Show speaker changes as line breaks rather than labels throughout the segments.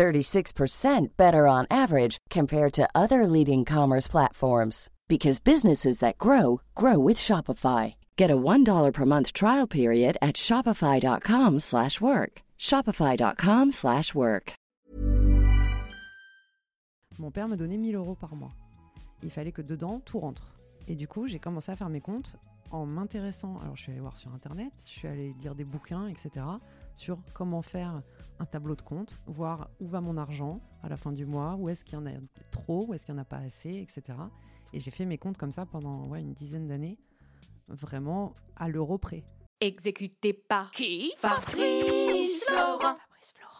36% better on average compared to other leading commerce platforms because businesses that grow grow with Shopify. Get a $1 per month trial period at shopify.com/work. shopify.com/work.
Mon père me donnait 1000 euros par mois. Il fallait que dedans tout rentre. Et du coup, j'ai commencé à faire mes comptes en m'intéressant. Alors, je suis allée voir sur internet, je suis allée lire des bouquins, etc. sur comment faire un tableau de compte, voir où va mon argent à la fin du mois, où est-ce qu'il y en a trop, où est-ce qu'il n'y en a pas assez, etc. Et j'ai fait mes comptes comme ça pendant ouais, une dizaine d'années, vraiment à l'euro près.
Exécuté par qui? Fabrice Florent. Fabrice Florent.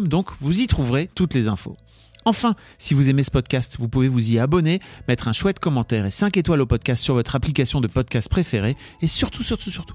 donc vous y trouverez toutes les infos. Enfin, si vous aimez ce podcast, vous pouvez vous y abonner, mettre un chouette commentaire et 5 étoiles au podcast sur votre application de podcast préférée et surtout, surtout, surtout,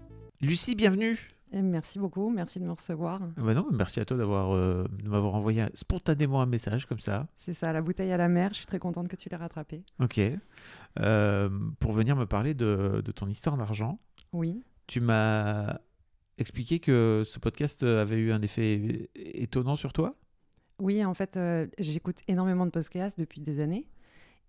Lucie, bienvenue.
Et merci beaucoup, merci de me recevoir.
Ah bah non, merci à toi d'avoir euh, de m'avoir envoyé spontanément un message comme ça.
C'est ça, la bouteille à la mer, je suis très contente que tu l'aies rattrapée.
Ok. Euh, pour venir me parler de, de ton histoire d'argent,
Oui,
tu m'as expliqué que ce podcast avait eu un effet étonnant sur toi?
oui en fait, euh, j'écoute énormément de podcasts depuis des années.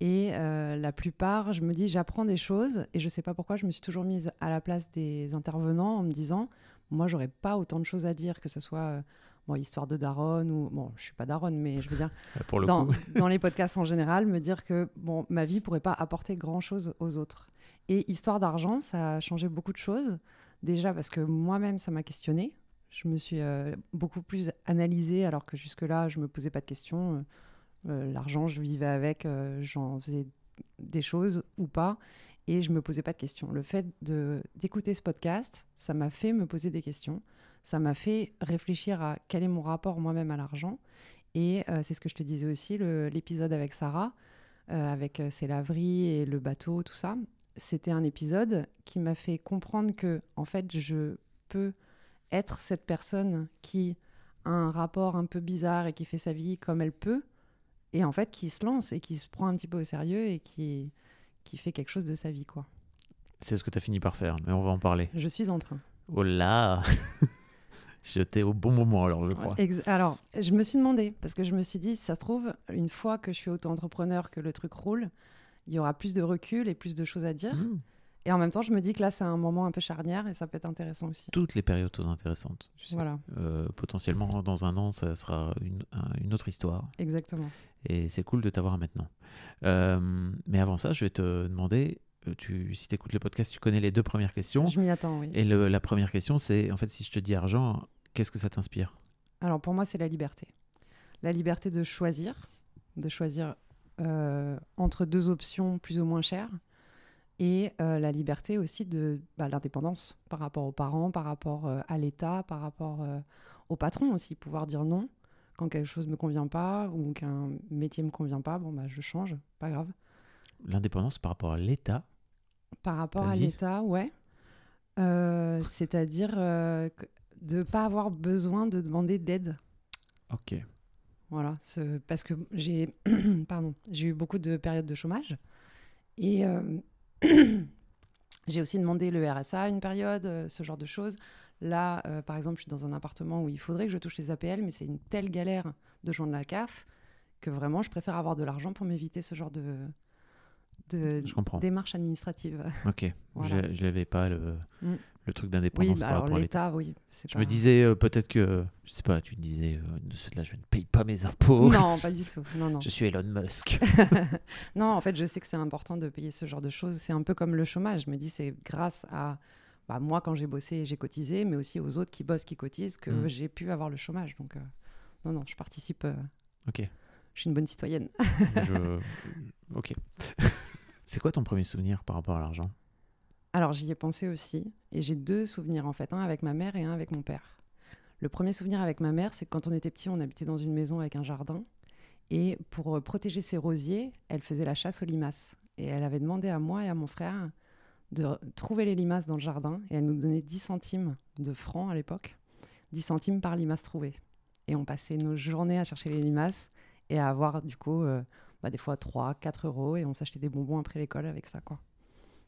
Et euh, la plupart, je me dis, j'apprends des choses. Et je sais pas pourquoi, je me suis toujours mise à la place des intervenants en me disant, moi, j'aurais pas autant de choses à dire, que ce soit euh, bon, histoire de daronne ou. Bon, je suis pas daronne, mais je veux dire,
Pour le
dans,
coup.
dans les podcasts en général, me dire que bon, ma vie pourrait pas apporter grand chose aux autres. Et histoire d'argent, ça a changé beaucoup de choses. Déjà parce que moi-même, ça m'a questionné. Je me suis euh, beaucoup plus analysée, alors que jusque-là, je me posais pas de questions. Euh, L'argent, je vivais avec, euh, j'en faisais des choses ou pas, et je me posais pas de questions. Le fait d'écouter ce podcast, ça m'a fait me poser des questions. Ça m'a fait réfléchir à quel est mon rapport moi-même à l'argent. Et euh, c'est ce que je te disais aussi, l'épisode avec Sarah, avec ses laveries et le bateau, tout ça. C'était un épisode qui m'a fait comprendre que, en fait, je peux être cette personne qui a un rapport un peu bizarre et qui fait sa vie comme elle peut, et en fait, qui se lance et qui se prend un petit peu au sérieux et qui, qui fait quelque chose de sa vie, quoi.
C'est ce que tu as fini par faire, mais on va en parler.
Je suis en train.
Oh là J'étais au bon moment alors, je crois.
Alors, je me suis demandé, parce que je me suis dit, si ça se trouve, une fois que je suis auto-entrepreneur, que le truc roule, il y aura plus de recul et plus de choses à dire.
Mmh.
Et en même temps, je me dis que là, c'est un moment un peu charnière et ça peut être intéressant aussi.
Toutes les périodes sont intéressantes. tu sais.
Voilà,
Euh, potentiellement, dans un an, ça sera une, un- une autre histoire.
exactement.
Et c'est cool de t'avoir maintenant. Euh, mais avant ça, je vais te demander, euh, tu, si tu écoutes le podcast, tu connais les deux premières questions.
Je m'y attends, oui.
Et le- la première question, c'est, en fait, si je te dis argent, qu'est-ce que ça t'inspire?
Alors, pour moi, c'est la liberté. La liberté de choisir, de choisir euh, entre deux options plus ou moins chères et euh, la liberté aussi de bah, l'indépendance par rapport aux parents, par rapport euh, à l'État, par rapport euh, au patron aussi, pouvoir dire non quand quelque chose me convient pas ou qu'un métier me convient pas, bon bah je change, pas grave.
L'indépendance par rapport à l'État.
Par rapport à l'État, ouais. C'est-à-dire de pas avoir besoin de demander d'aide.
Ok.
Voilà, ce- parce que j'ai pardon, j'ai eu beaucoup de périodes de chômage et j'ai aussi demandé le RSA à une période, euh, ce genre de choses. Là, euh, par exemple, je suis dans un appartement où il faudrait que je touche les APL, mais c'est une telle galère de joindre la CAF que vraiment, je préfère avoir de l'argent pour m'éviter ce genre de, de
Je comprends.
démarche administrative.
Ok.
Voilà.
Je, l'avais pas le,
Mm.
Le truc
Oui,
d'indépendance
bah
par
alors
rapport à l'État.
oui.
Je
pas-
me disais euh, peut-être que, je sais pas, tu te disais, euh, de cela, je ne paye pas mes impôts.
Non, pas du tout. Non, non.
Je suis Elon Musk.
non, en fait, je sais que c'est important de payer ce genre de choses. C'est un peu comme le chômage. Je me dis, c'est grâce à bah, moi, quand j'ai bossé et j'ai cotisé, mais aussi aux autres qui bossent, qui cotisent, que
Mm.
j'ai pu avoir le chômage. Donc, euh, non, non, je participe. euh,
ok.
je suis une bonne citoyenne.
Je... Ok. C'est quoi ton premier souvenir par rapport à l'argent?
Alors, j'y ai pensé aussi. Et j'ai deux souvenirs, en fait. Un avec ma mère et un avec mon père. Le premier souvenir avec ma mère, c'est que quand on était petit, on habitait dans une maison avec un jardin. Et pour euh, protéger ses rosiers, elle faisait la chasse aux limaces. Et elle avait demandé à moi et à mon frère de trouver les limaces dans le jardin. Et elle nous donnait 10 centimes de francs à l'époque. 10 centimes par limace trouvée. Et on passait nos journées à chercher les limaces et à avoir, du coup, euh, bah, des fois 3, 4 euros. Et on s'achetait des bonbons après l'école avec ça, quoi.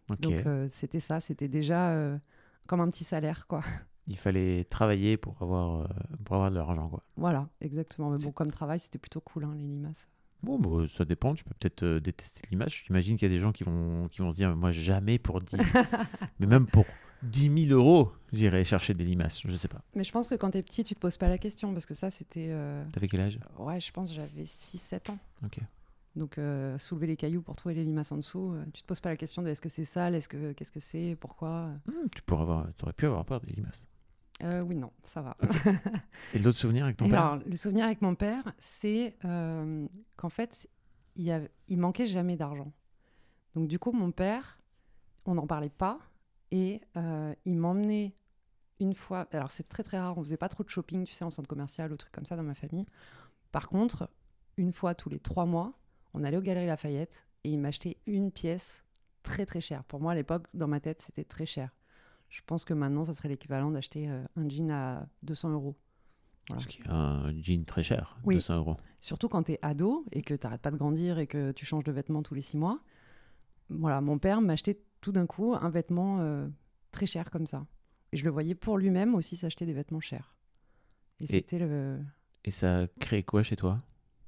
Donc euh, c'était ça, c'était déjà euh, comme un petit salaire, quoi.
Il fallait travailler pour avoir, euh, pour avoir de l'argent, quoi.
Voilà, exactement. Mais bon, comme travail, c'était plutôt cool, hein, les limaces.
Bon, bah, ça dépend. Tu peux peut-être détester l'image. J'imagine qu'il y a des gens qui vont, qui vont se dire, moi, jamais pour 10... Mais même pour 10 000 euros, j'irai chercher des limaces. Je sais pas.
Mais je pense que quand t'es petit, tu te poses pas la question, parce que ça, c'était... euh,
T'avais quel âge?
Ouais, je pense que j'avais 6-7 ans.
Ok.
Donc euh, soulever les cailloux pour trouver les limaces en dessous, euh, tu te poses pas la question de est-ce que c'est sale, est-ce que qu'est-ce que c'est, pourquoi.
Hmm, tu pourrais avoir, aurais pu avoir peur des limaces.
Euh, oui, non, ça va.
Et d'autres souvenirs avec ton
Et
père?
alors, le souvenir avec mon père, c'est euh, qu'en fait, il, avait- il manquait jamais d'argent. Donc, du coup, mon père, on n'en parlait pas. Et euh, il m'emmenait une fois. Alors, c'est très très rare, on faisait pas trop de shopping, tu sais, en centre commercial ou trucs comme ça dans ma famille. Par contre, une fois tous les trois mois, on allait aux Galeries Lafayette et il m'achetait une pièce très très chère. Pour moi, à l'époque, dans ma tête, c'était très cher. Je pense que maintenant, ça serait l'équivalent d'acheter euh, un jean à 200 euros. Voilà.
Un jean très cher,
Oui.
200 euros.
Surtout quand tu es ado et que tu n'arrêtes pas de grandir et que tu changes de vêtements tous les six mois. Voilà, mon père m'achetait tout d'un coup un vêtement euh, très cher comme ça. Et je le voyais pour lui-même aussi s'acheter des vêtements chers. Et, c'était le.
Et ça a créé quoi chez toi?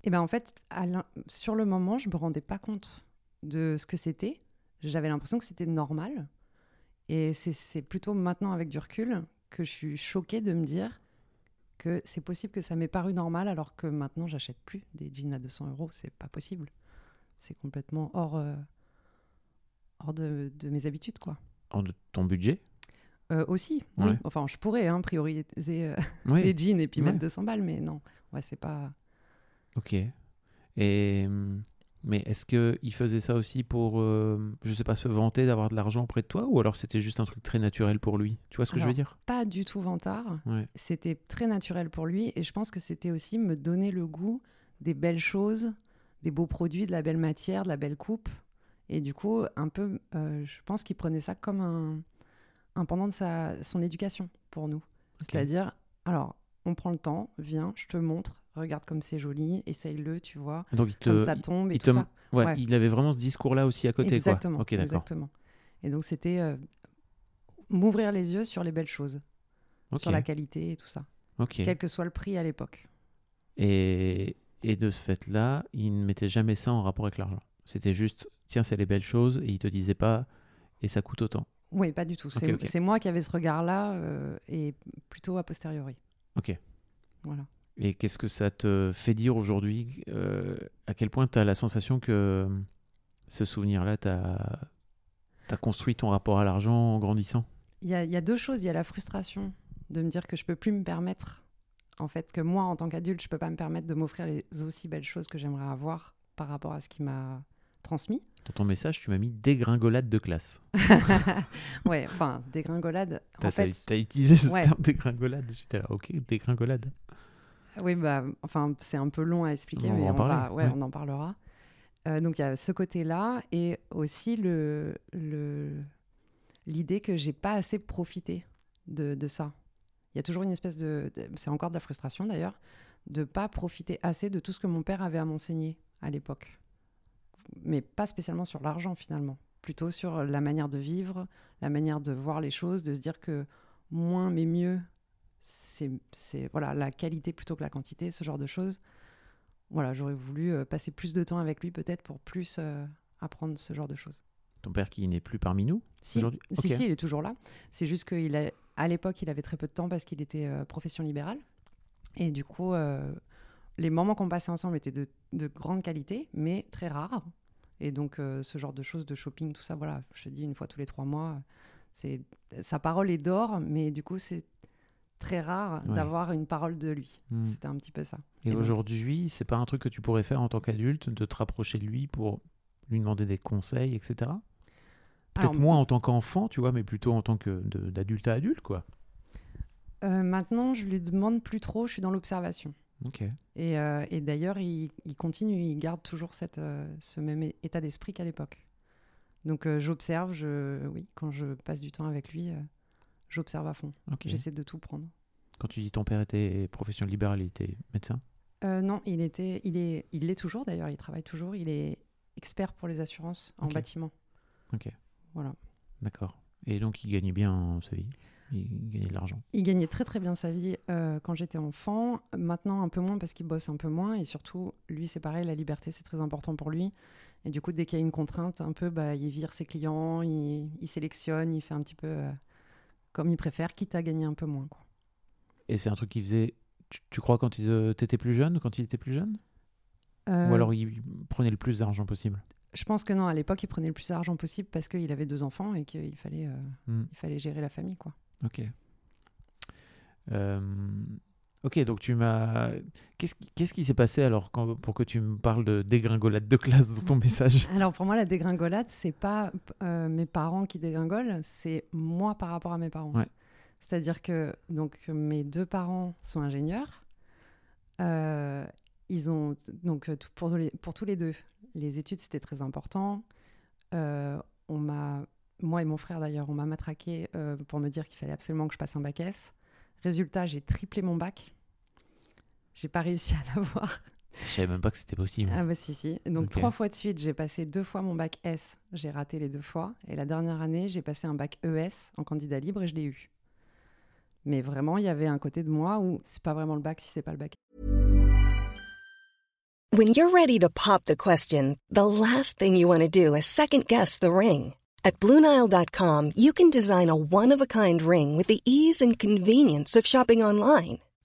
Et ben en fait, à sur le moment, je me rendais pas compte de ce que c'était. J'avais l'impression que c'était normal. Et c'est- plutôt maintenant, avec du recul, que je suis choquée de me dire que c'est possible que ça m'ait paru normal alors que maintenant, j'achète plus des jeans à 200 euros. C'est pas possible. C'est complètement hors, euh, hors de, de mes habitudes, quoi.
En de ton budget?
Euh, aussi, oui. Enfin, je pourrais hein, prioriser euh, les jeans et puis
Ouais.
mettre 200 balles, mais non. Ouais, c'est pas.
Ok. Et hum, mais est-ce que il faisait ça aussi pour, euh, je sais pas, se vanter d'avoir de l'argent auprès de toi, ou alors c'était juste un truc très naturel pour lui? Tu vois ce que je veux dire?
Pas du tout vantard.
Ouais.
C'était très naturel pour lui et je pense que c'était aussi me donner le goût des belles choses, des beaux produits, de la belle matière, de la belle coupe. Et du coup, un peu, euh, je pense qu'il prenait ça comme un, un pendant de sa, son éducation pour nous. C'est-à-dire, alors, on prend le temps, viens, je te montre, regarde comme c'est joli, essaye-le, tu vois,
Donc il te,
comme ça tombe et
il
tout
te-
ça.
ouais,
Ouais.
il avait vraiment ce discours-là aussi à côté,
exactement,
quoi.
Exactement. Et donc, c'était euh, m'ouvrir les yeux sur les belles choses, sur la qualité et tout ça, quel que soit le prix à l'époque.
Et, et de ce fait-là, il ne mettait jamais ça en rapport avec l'argent. C'était juste, tiens, c'est les belles choses, et il te disait pas, et ça coûte autant.
Oui, pas du tout. C'est moi qui avais ce regard-là euh, et plutôt a posteriori.
Ok.
Voilà.
Et qu'est-ce que ça te fait dire aujourd'hui euh, À quel point tu as la sensation que ce souvenir-là t'a t'as construit ton rapport à l'argent en grandissant?
Il y a, il y a deux choses. Il y a la frustration de me dire que je peux plus me permettre, en fait, que moi, en tant qu'adulte, je peux pas me permettre de m'offrir les aussi belles choses que j'aimerais avoir par rapport à ce qu'il m'a transmis.
Dans ton message, tu m'as mis dégringolade de classe.
ouais, enfin, dégringolade.
T'as
En fait,
utilisé ce
ouais.
terme dégringolade. J'étais là, ok, dégringolade.
Oui, bah, enfin, c'est un peu long à expliquer,
On
mais
en
on,
parler,
va- ouais,
ouais.
on en parlera. Euh, donc, il y a ce côté-là et aussi le, le, l'idée que j'ai pas assez profité de, de ça. Il y a toujours une espèce de. de- c'est encore de la frustration d'ailleurs, de pas profiter assez de tout ce que mon père avait à m'enseigner à l'époque. Mais pas spécialement sur l'argent finalement, plutôt sur la manière de vivre, la manière de voir les choses, de se dire que moins mais mieux, c'est voilà la qualité plutôt que la quantité, ce genre de choses. Voilà, j'aurais voulu euh, passer plus de temps avec lui peut-être pour plus euh, apprendre ce genre de choses.
Ton père qui n'est plus parmi nous
Si,
aujourd'hui?
Si,
Ok.
si, il est toujours là. C'est juste qu'à l'époque, il avait très peu de temps parce qu'il était euh, profession libérale. Et du coup, euh, les moments qu'on passait ensemble étaient de, de grande qualité, mais très rares. Et donc, ce genre de choses, de shopping, tout ça, voilà, je te dis une fois tous les trois mois, c'est sa parole est d'or, mais du coup, c'est très rare
Ouais.
d'avoir une parole de lui.
Hmm.
C'était un petit peu ça.
Et,
Et donc-
aujourd'hui, c'est pas un truc que tu pourrais faire en tant qu'adulte, de te rapprocher de lui pour lui demander des conseils, etc. Peut-être moins en tant qu'enfant, tu vois, mais plutôt en tant que d'adulte à adulte, quoi.
euh, maintenant, je lui demande plus trop, je suis dans l'observation.
Ok.
Et, euh, et d'ailleurs, il, il continue, il garde toujours cette, euh, ce même état d'esprit qu'à l'époque. Donc euh, j'observe, je, oui, quand je passe du temps avec lui, euh, j'observe à fond. J'essaie de tout prendre.
Quand tu dis ton père était profession libérale, il était médecin?
Euh, non, il était, il est, il l'est toujours d'ailleurs. Il travaille toujours. Il est expert pour les assurances en bâtiment.
Ok.
Voilà.
D'accord. Et donc, il gagnait bien sa vie Il gagnait de l'argent
Il gagnait très très bien sa vie euh, quand j'étais enfant. Maintenant un peu moins parce qu'il bosse un peu moins et surtout lui c'est pareil, la liberté c'est très important pour lui. Et du coup dès qu'il y a une contrainte, un peu bah, il vire ses clients, il, il sélectionne, il fait un petit peu euh, comme il préfère, quitte à gagner un peu moins. Quoi.
Et c'est un truc qu'il faisait, tu, tu crois, quand il euh, t'étais plus jeune, quand il était plus jeune
Euh,
Ou alors il prenait le plus d'argent possible?
Je pense que non, à l'époque il prenait le plus d'argent possible parce qu'il avait deux enfants et qu'il fallait, euh,
Hmm.
il fallait gérer la famille. quoi.
Ok. Ok, donc tu m'as. Qu'est-ce qui, s'est passé alors quand- pour que tu me parles de dégringolade de classe dans ton message?
Alors pour moi, la dégringolade, c'est pas euh, mes parents qui dégringolent, c'est moi par rapport à mes parents.
Ouais.
C'est-à-dire que donc mes deux parents sont ingénieurs. Euh, ils ont donc pour, tous les, pour tous les deux, les études c'était très important. Euh, on m'a, moi et mon frère d'ailleurs, on m'a matraqué pour me dire qu'il fallait absolument que je passe un bac S. Résultat, j'ai triplé mon bac. J'ai pas réussi à l'avoir.
Je savais même pas que c'était possible.
Ah bah si, si. Donc
Ok.
trois fois de suite, j'ai passé deux fois mon bac S, j'ai raté les deux fois. Et la dernière année, j'ai passé un bac ES en candidat libre et je l'ai eu. Mais vraiment, il y avait un côté de moi où c'est pas vraiment le bac si c'est pas le bac.
When you're ready to pop the question, the last thing you want to do is second guess the ring. At Bluenile.com, you can design a one of a kind ring with the ease and convenience of shopping online.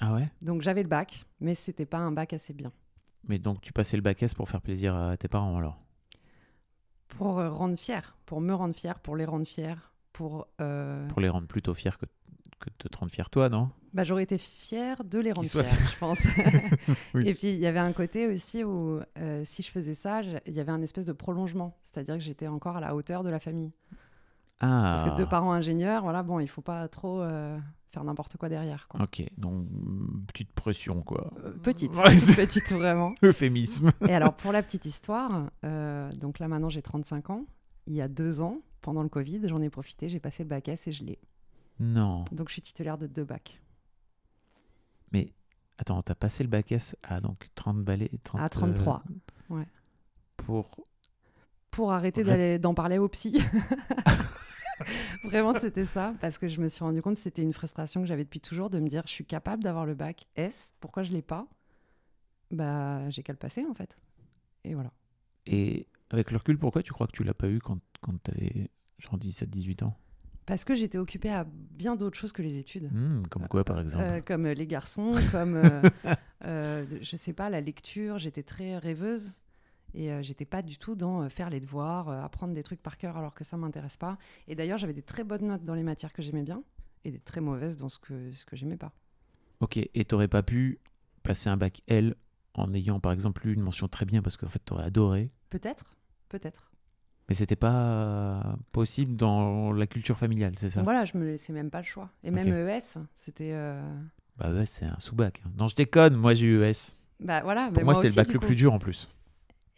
Ah ouais?
Donc j'avais le bac, mais c'était pas un bac assez bien.
Mais donc tu passais le bac S pour faire plaisir à tes parents alors?
Pour euh, rendre fier, pour me rendre fier, pour les rendre fiers, pour... euh,
Pour les rendre plutôt fiers que, que de te rendre fier toi, non?
Bah, j'aurais été fière de les rendre fiers, je pense.
Oui.
Et puis, il y avait un côté aussi où, euh, si je faisais ça, il y avait un espèce de prolongement. C'est-à-dire que j'étais encore à la hauteur de la famille.
Ah
Parce que deux parents ingénieurs, voilà, bon, il faut pas trop faire n'importe quoi derrière. Quoi.
Ok, donc mm, petite pression quoi.
Euh, petite, petite vraiment.
Euphémisme.
Et alors, pour la petite histoire, euh, donc là maintenant j'ai 35 ans. Il y a deux ans, pendant le Covid, j'en ai profité, j'ai passé le bac S et je l'ai.
Non.
Donc, je suis titulaire de deux bacs.
Mais attends, t'as passé le bac S à donc 30 balais 30,
À 33.
euh,
ouais.
Pour.
Pour arrêter
Ouais.
d'aller d'en parler au psy. Vraiment, c'était ça. Parce que je me suis rendu compte que c'était une frustration que j'avais depuis toujours de me dire je suis capable d'avoir le bac S. Pourquoi je l'ai pas? Bah, j'ai qu'à le passer, en fait. Et voilà.
Et avec le recul, pourquoi tu crois que tu l'as pas eu quand, quand t'avais genre 17-18 ans?
Parce que j'étais occupée à bien d'autres choses que les études.
Hmm, Comme quoi, par exemple
Euh, comme euh, les garçons, comme, euh, euh, je sais pas, la lecture. J'étais très rêveuse et euh, j'étais pas du tout dans euh, faire les devoirs, euh, apprendre des trucs par cœur alors que ça m'intéresse pas. Et d'ailleurs, j'avais des très bonnes notes dans les matières que j'aimais bien et des très mauvaises dans ce que, ce que j'aimais pas.
Ok, et t'aurais pas pu passer un bac L en ayant par exemple eu une mention très bien parce qu'en fait t'aurais adoré,
Peut-être, peut-être.
mais c'était pas possible dans la culture familiale, c'est ça?
Voilà, je me laissais même pas le choix. Et même. ES, c'était.
Bah ouais, c'est un sous-bac. hein. Non, je déconne, moi j'ai eu ES.
Bah voilà.
Pour
mais
moi, c'est le bac le
coup.
plus dur en plus.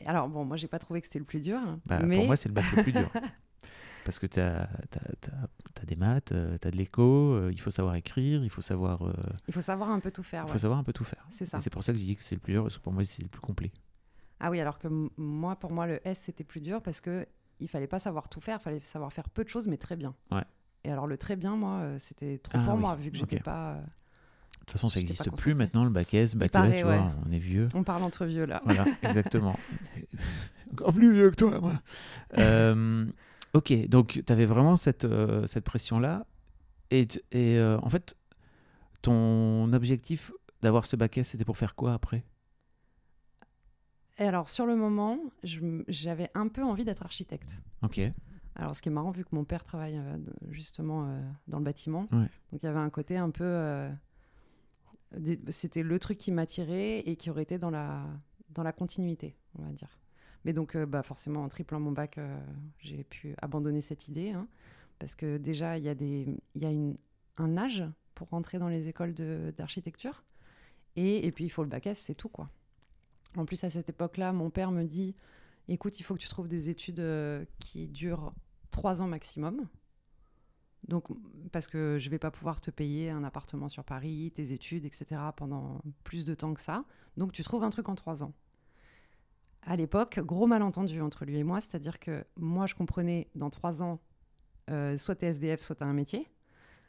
Alors bon, moi j'ai pas trouvé que c'était le plus dur,
Bah,
mais
Pour moi, c'est le bac le plus dur. Parce que t'as as, des maths, euh, t'as de l'éco, euh, il faut savoir écrire, il faut savoir, euh,
il faut savoir un peu tout faire.
il
ouais.
faut savoir un peu tout faire.
C'est ça.
C'est pour ça que j'ai dit que c'est le plus dur, parce que pour moi, c'est le plus complet.
Ah oui, alors que moi, pour moi, le S, c'était plus dur parce que il fallait pas savoir tout faire, il fallait savoir faire peu de choses, mais très bien.
Ouais.
Et alors, le très bien, moi, c'était trop
Ah
pour
oui,
moi, vu que j'étais
ok.
pas.
De toute façon, ça n'existe plus maintenant, le bac S, bac
paraît, ouais.
on est vieux.
On parle entre vieux, là.
Voilà, exactement. Encore plus vieux que toi, moi. Euh, ok, donc tu avais vraiment cette, euh, cette pression-là. Et, et euh, en fait, ton objectif d'avoir ce bac S, c'était pour faire quoi après?
Et alors, sur le moment, j'avais un peu envie d'être architecte.
Ok.
Alors, ce qui est marrant, vu que mon père travaille euh, justement euh, dans le bâtiment,
Ouais.
donc il y avait un côté un peu. euh, C'était le truc qui m'attirait et qui aurait été dans la, dans la continuité, on va dire. Mais donc, euh, bah, forcément, en triplant mon bac, euh, j'ai pu abandonner cette idée. hein, parce que déjà, il y a, des, y a une, un âge pour rentrer dans les écoles d'architecture. Et, et puis, il faut le bac S, c'est tout, quoi. En plus, à cette époque-là, mon père me dit écoute, il faut que tu trouves des études euh, qui durent trois ans maximum. Donc, parce que je vais pas pouvoir te payer un appartement sur Paris, tes études, etc. pendant plus de temps que ça. Donc, tu trouves un truc en trois ans. À l'époque, gros malentendu entre lui et moi, c'est-à-dire que moi, je comprenais dans trois ans, euh, soit t'es SDF, soit t'as un métier.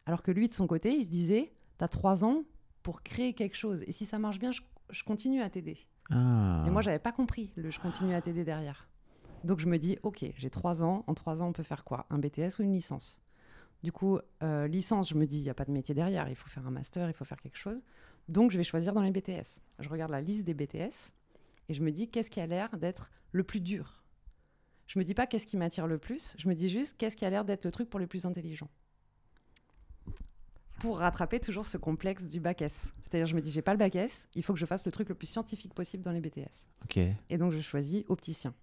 Alors que lui, de son côté, il se disait t'as trois ans pour créer quelque chose. Et si ça marche bien, je, je continue à t'aider.
Ah.
Et moi, j'avais pas compris le je continue à t'aider derrière. Donc je me dis, ok, j'ai trois ans. En trois ans, on peut faire quoi? Un BTS ou une licence? Du coup, euh, licence, je me dis, il n'y a pas de métier derrière. Il faut faire un master, il faut faire quelque chose. Donc je vais choisir dans les BTS. Je regarde la liste des BTS et je me dis, qu'est-ce qui a l'air d'être le plus dur? Je me dis pas qu'est-ce qui m'attire le plus? Je me dis juste, qu'est-ce qui a l'air d'être le truc pour les plus intelligents pour rattraper toujours ce complexe du bac S. C'est-à-dire, je me dis, j'ai pas le bac S, il faut que je fasse le truc le plus scientifique possible dans les BTS. Et donc, je choisis opticien.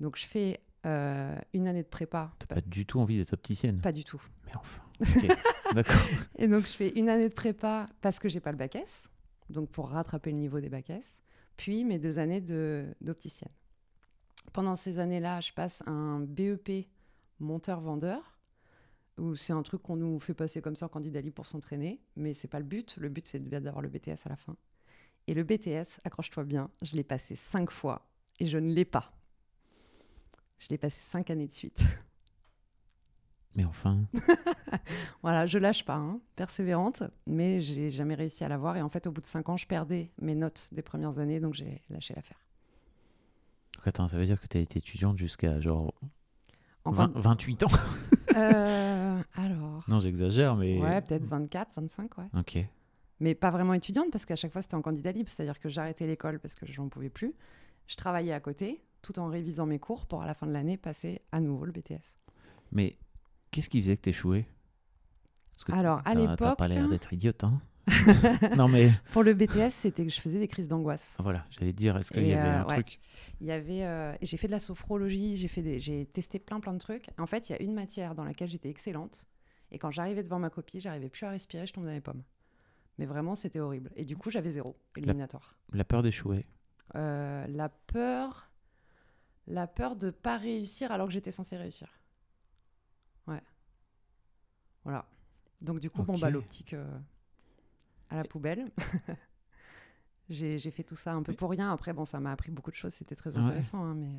Donc, je fais euh, une année de prépa.
T'as pas du tout envie d'être opticienne?
Pas du tout.
Mais enfin. D'accord.
Et donc, je fais une année de prépa parce que j'ai pas le bac S, donc pour rattraper le niveau des bac S, puis mes deux années de- d'opticienne. Pendant ces années-là, je passe un BEP monteur-vendeur, où c'est un truc qu'on nous fait passer comme ça en candidat libre pour s'entraîner, mais c'est pas le but. Le but, c'est d'avoir le BTS à la fin. Et le BTS, accroche-toi bien, je l'ai passé cinq fois et je ne l'ai pas. Je l'ai passé cinq années de suite.
Mais enfin.
Voilà, je lâche pas, hein, persévérante, mais j'ai jamais réussi à l'avoir. Et en fait, au bout de cinq ans, je perdais mes notes des premières années, donc j'ai lâché l'affaire.
Donc, attends, ça veut dire que t'as été étudiante jusqu'à genre
En
20
fin-
28 ans?
Euh, alors,
Non, j'exagère, mais.
ouais, peut-être 24, 25, ouais.
Ok.
Mais pas vraiment étudiante, parce qu'à chaque fois, c'était en candidat libre, c'est-à-dire que j'arrêtais l'école parce que je n'en pouvais plus. Je travaillais à côté, tout en révisant mes cours pour, à la fin de l'année, passer à nouveau le BTS.
Mais qu'est-ce qui faisait que t'échouais Parce que
Alors, à
T'as
l'époque-
pas l'air d'être idiote, hein Non, mais.
Pour le BTS, c'était que je faisais des crises d'angoisse.
Ah, Voilà, j'allais dire, est-ce qu'il y avait
euh,
un
ouais.
truc?
Il y avait, euh, j'ai fait de la sophrologie, j'ai fait, des- j'ai testé plein plein de trucs. En fait, il y a une matière dans laquelle j'étais excellente, et quand j'arrivais devant ma copie, j'arrivais plus à respirer, je tombais dans les pommes. Mais vraiment, c'était horrible. Et du coup, j'avais zéro éliminatoire.
La peur d'échouer.
Euh, la peur, la peur de pas réussir alors que j'étais censée réussir. Ouais. Voilà. Donc du coup, bon, bah, l'optique euh, à la poubelle. j'ai fait tout ça un peu pour rien. Après, bon, ça m'a appris beaucoup de choses. C'était très
Ouais.
intéressant. hein, mais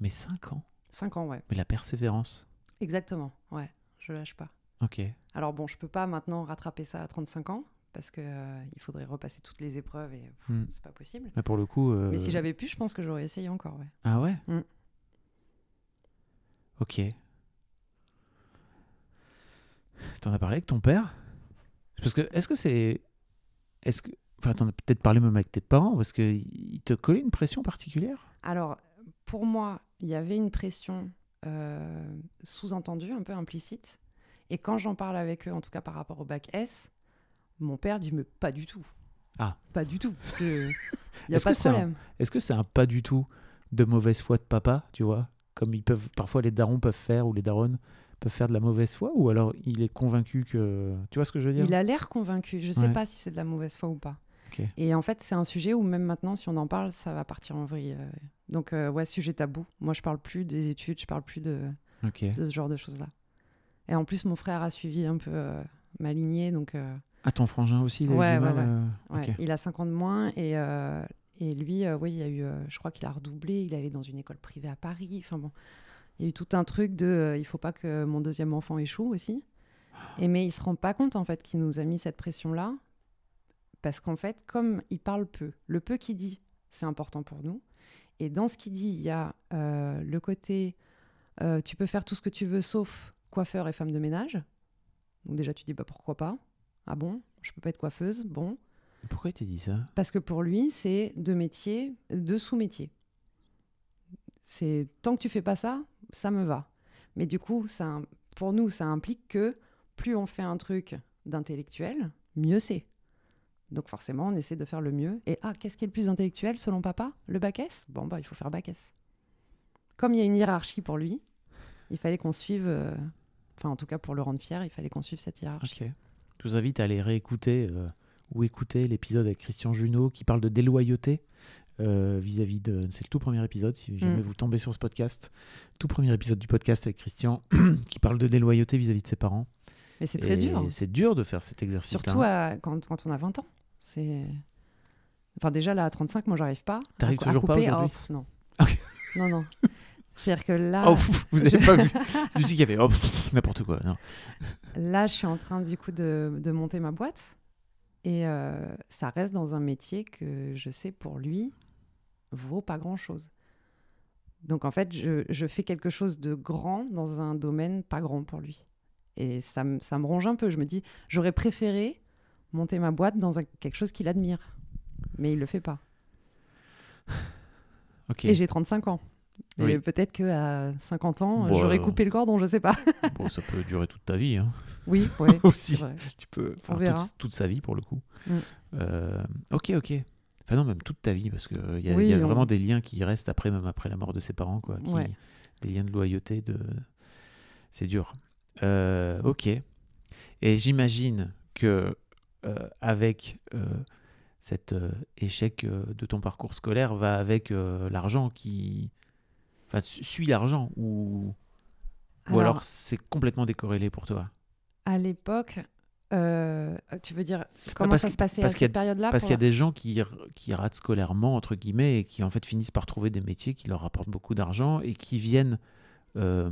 Mais 5 ans
5 ans, ouais.
Mais la persévérance.
Exactement, ouais. Je lâche pas.
Ok.
Alors bon, je peux pas maintenant rattraper ça à 35 ans parce que euh, il faudrait repasser toutes les épreuves et
Hmm.
c'est pas possible.
Mais pour le coup. euh,
Mais si j'avais pu, je pense que j'aurais essayé encore, ouais.
Ah ouais
Mm.
Ok. T'en as parlé avec ton père? Parce que, est-ce que c'est. Est-ce que. Enfin, t'en as peut-être parlé même avec tes parents, parce qu'ils te collaient une pression particulière?
Alors, pour moi, il y avait une pression euh, sous-entendue, un peu implicite. Et quand j'en parle avec eux, en tout cas par rapport au bac S, mon père dit mais pas du tout.
Ah.
Pas du tout. Il n'y a
Est-ce
pas
que
de
c'est un-
problème.
Est-ce que c'est un pas du tout de mauvaise foi de papa, tu vois? Comme ils peuvent, parfois les darons peuvent faire, ou les daronnes peuvent faire de la mauvaise foi, ou alors il est convaincu que. Tu vois ce que je veux dire?
Il a l'air convaincu. Je ne sais
Ouais.
pas si c'est de la mauvaise foi ou pas. Et en fait, c'est un sujet où même maintenant, si on en parle, ça va partir en vrille. euh. Donc, euh, ouais, sujet tabou. Moi, je parle plus des études, je parle plus de, ce genre de choses-là. Et en plus, mon frère a suivi un peu euh, ma lignée, donc euh,
Ah, ton frangin aussi, il a eu
Ouais,
du
ouais,
mal,
ouais. ouais,
ok.
il a 5 ans de moins. Et, euh, et lui, euh, oui, il y a eu, euh, je crois qu'il a redoublé, il est allé dans une école privée à Paris. Enfin bon, il y a eu tout un truc de il faut pas que mon deuxième enfant échoue aussi. Et mais il se rend pas compte en fait qu'il nous a mis cette pression-là. Parce qu'en fait, comme il parle peu, le peu qu'il dit, c'est important pour nous. Et dans ce qu'il dit, il y a euh, le côté euh, tu peux faire tout ce que tu veux sauf coiffeur et femme de ménage. Donc déjà, tu dis bah pourquoi pas Ah bon? Je peux pas être coiffeuse? Bon.
Pourquoi il t'a dit ça?
Parce que pour lui, c'est deux métiers, deux sous-métiers. C'est tant que tu fais pas ça, ça me va. Mais du coup, ça, pour nous, ça implique que plus on fait un truc d'intellectuel, mieux c'est. Donc forcément, on essaie de faire le mieux. Et ah, qu'est-ce qui est le plus intellectuel selon papa? Le bac S? Bon, bah, il faut faire bac S. Comme il y a une hiérarchie pour lui, il fallait qu'on suive, euh, enfin en tout cas pour le rendre fier, il fallait qu'on suive cette hiérarchie.
Je vous invite à aller réécouter euh, ou écouter l'épisode avec Christian Junot qui parle de déloyauté euh, vis-à-vis de. C'est le tout premier épisode, si jamais
Mm.
vous tombez sur ce podcast. Tout premier épisode du podcast avec Christian qui parle de déloyauté vis-à-vis de ses parents.
Mais c'est très dur.
C'est dur de faire cet exercice.
Surtout à- quand, quand on a 20 ans. C'est. Enfin, déjà là, à 35, moi, j'arrive pas.
T'arrives toujours pas
couper.
aujourd'hui
Oh, Non. Non, non. C'est-à-dire que là,
Oh, pff, vous avez
je-
pas vu Je sais qu'il y avait oh, n'importe quoi. Non.
là, je suis en train, du coup, de, de monter ma boîte. Et euh, ça reste dans un métier que je sais, pour lui, vaut pas grand-chose. Donc, en fait, je, je fais quelque chose de grand dans un domaine pas grand pour lui. Et ça, me- ça me ronge un peu. Je me dis, j'aurais préféré monter ma boîte dans un- quelque chose qu'il admire. Mais il le fait pas. Et j'ai 35 ans. Mais
Oui.
peut-être qu'à 50 ans,
Bon,
j'aurais
euh,
coupé le cordon, je sais pas.
Bon, ça peut durer toute ta vie. hein.
Oui, oui.
Aussi. Tu peux faire toute, toute sa vie pour le coup.
Mm.
Euh, ok, ok. Enfin non, même toute ta vie parce qu'il y a,
Oui,
y a
on-
vraiment des liens qui restent après, même après la mort de ses parents, quoi. qui-
Ouais.
Des liens de loyauté, de... c'est dur. Euh, ok. Et j'imagine que euh, avec euh, cet euh, échec euh, de ton parcours scolaire va avec euh, l'argent qui, enfin, su- suit l'argent ou ou alors
Alors-
c'est complètement décorrélé pour toi.
À l'époque, euh, tu veux dire comment
parce
ça se passait à cette période-là
Parce qu'il y a des gens qui, qui ratent scolairement, entre guillemets, et qui en fait finissent par trouver des métiers qui leur rapportent beaucoup d'argent et qui viennent, euh,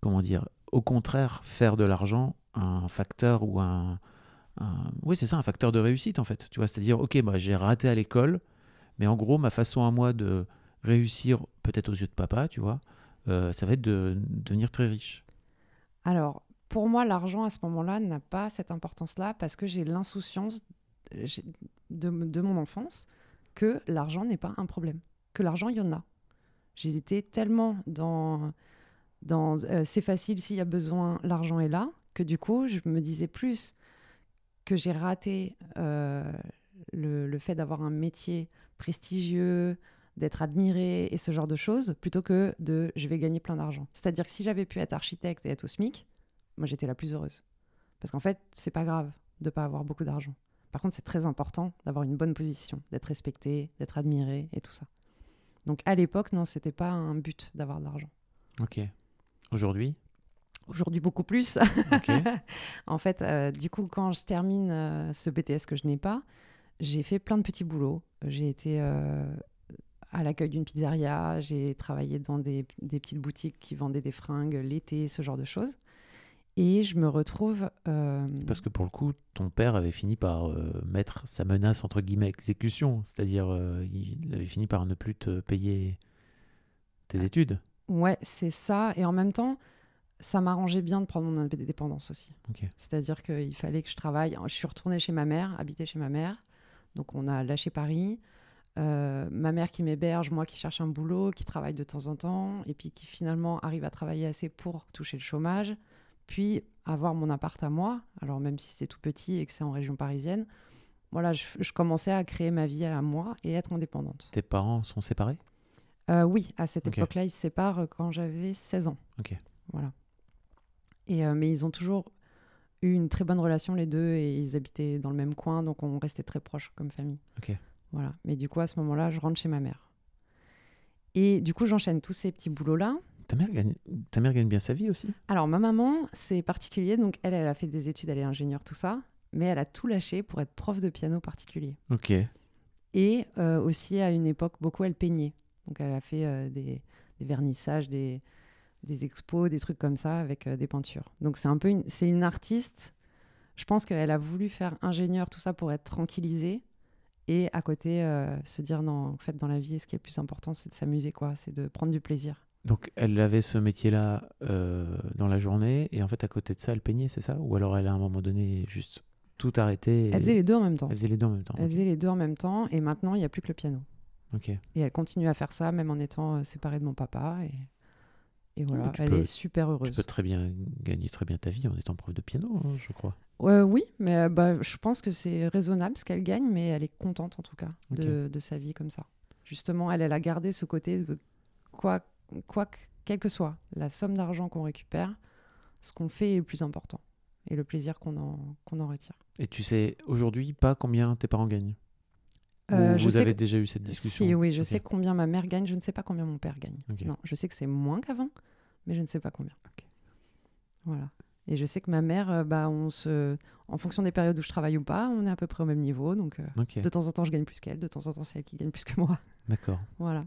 comment dire, au contraire, faire de l'argent un facteur ou un. un- oui, c'est ça, un facteur de réussite en fait. Tu vois, c'est-à-dire, ok, bah, j'ai raté à l'école, mais en gros, ma façon à moi de réussir, peut-être aux yeux de papa, tu vois, euh, ça va être de, de devenir très riche.
Alors, pour moi, l'argent à ce moment-là n'a pas cette importance-là parce que j'ai l'insouciance de, de mon enfance que l'argent n'est pas un problème, que l'argent, il y en a. J'ai été tellement dans, dans euh, c'est facile s'il y a besoin, l'argent est là, que du coup, je me disais plus que j'ai raté euh, le, le fait d'avoir un métier prestigieux, d'être admiré et ce genre de choses, plutôt que de je vais gagner plein d'argent. C'est-à-dire que si j'avais pu être architecte et être au SMIC, moi j'étais la plus heureuse. Parce qu'en fait, c'est pas grave de pas avoir beaucoup d'argent. Par contre, c'est très important d'avoir une bonne position, d'être respecté, d'être admiré et tout ça. Donc à l'époque, non, c'était pas un but d'avoir de l'argent.
Ok. Aujourd'hui,
Aujourd'hui, beaucoup plus. En fait, euh, du coup, quand je termine euh, ce BTS que je n'ai pas, j'ai fait plein de petits boulots. J'ai été euh, à l'accueil d'une pizzeria, j'ai travaillé dans des, des petites boutiques qui vendaient des fringues l'été, ce genre de choses. Et je me retrouve. euh,
Parce que pour le coup, ton père avait fini par euh, mettre sa menace entre guillemets à exécution, c'est-à-dire euh, il avait fini par ne plus te payer tes études.
Ouais, c'est ça. Et en même temps, ça m'arrangeait bien de prendre mon indépendance aussi. C'est-à-dire qu'il fallait que je travaille. Je suis retournée chez ma mère, habiter chez ma mère. Donc on a lâché Paris. Euh, ma mère qui m'héberge, moi qui cherche un boulot, qui travaille de temps en temps, et puis qui finalement arrive à travailler assez pour toucher le chômage, puis avoir mon appart à moi. Alors même si c'est tout petit et que c'est en région parisienne, voilà, je, je commençais à créer ma vie à moi et être indépendante.
Tes parents sont séparés?
Euh, oui, à cette époque-là, ils se séparent quand j'avais 16 ans.
Ok.
Voilà. Et, euh, mais ils ont toujours eu une très bonne relation, les deux, et ils habitaient dans le même coin, donc on restait très proches comme famille.
Ok.
Voilà. Mais du coup, à ce moment-là, je rentre chez ma mère. Et du coup, j'enchaîne tous ces petits boulots-là.
Ta mère gagne, ta mère gagne bien sa vie aussi
Alors, ma maman, c'est particulier. Donc, elle, elle a fait des études, elle est ingénieure, tout ça. Mais elle a tout lâché pour être prof de piano particulier.
Ok.
Et euh, aussi, à une époque, beaucoup, elle peignait. Donc, elle a fait euh, des, des vernissages, des, des expos, des trucs comme ça avec euh, des peintures. Donc, c'est un peu une, c'est une artiste. Je pense qu'elle a voulu faire ingénieur, tout ça pour être tranquillisée. Et à côté, euh, se dire, non, en fait, dans la vie, ce qui est le plus important, c'est de s'amuser, quoi. C'est de prendre du plaisir.
Donc elle avait ce métier-là euh, dans la journée et en fait à côté de ça elle peignait, c'est ça? Ou alors elle a à un moment donné juste tout arrêté et-
Elle faisait les deux en même temps.
Elle faisait les deux en même temps.
Elle faisait les deux en même temps. Et maintenant, il n'y a plus que le piano.
Ok.
Et elle continue à faire ça, même en étant euh, séparée de mon papa. Et, et voilà,
tu
elle
peux-
est super
Tu
heureuse.
peux très bien gagner très bien ta vie en étant prof de piano, hein, je crois.
Euh, oui, mais euh, bah, je pense que c'est raisonnable ce qu'elle gagne, mais elle est contente en tout cas de, de sa vie comme ça. Justement, elle, elle a gardé ce côté de quoi, quoi, que- quelle que soit la somme d'argent qu'on récupère, ce qu'on fait est le plus important et le plaisir qu'on en, qu'on en retire.
Et tu sais aujourd'hui pas combien tes parents gagnent?
Euh, je
vous
sais
avez
que-
déjà eu cette discussion?
Si, oui, je sais combien ma mère gagne, je ne sais pas combien mon père gagne. Non, je sais que c'est moins qu'avant, mais je ne sais pas combien. Voilà. Et je sais que ma mère, euh, bah, on se... en fonction des périodes où je travaille ou pas, on est à peu près au même niveau. Donc, euh, de temps en temps, je gagne plus qu'elle. De temps en temps, c'est elle qui gagne plus que moi.
d'accord.
Voilà.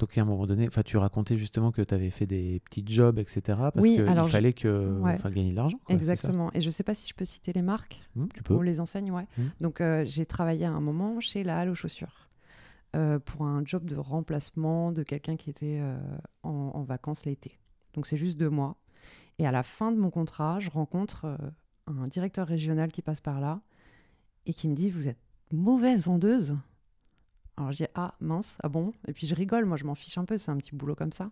Donc à un moment donné, tu racontais justement que tu avais fait des petits jobs, etc. Parce
Oui,
qu'il
je-
fallait que,
Ouais.
enfin, gagner de l'argent.
Exactement. Et je ne sais pas si je peux citer les marques
Hmm, tu peux.
ou les enseignes. Ouais.
Hmm.
Donc, euh, j'ai travaillé à un moment chez la Halle aux chaussures euh, pour un job de remplacement de quelqu'un qui était en, en vacances l'été. Donc, c'est juste deux mois. Et à la fin de mon contrat, je rencontre euh, un directeur régional qui passe par là et qui me dit Vous êtes mauvaise vendeuse Alors, je dis Ah, mince, ah bon? Et puis, je rigole, moi, je m'en fiche un peu, c'est un petit boulot comme ça.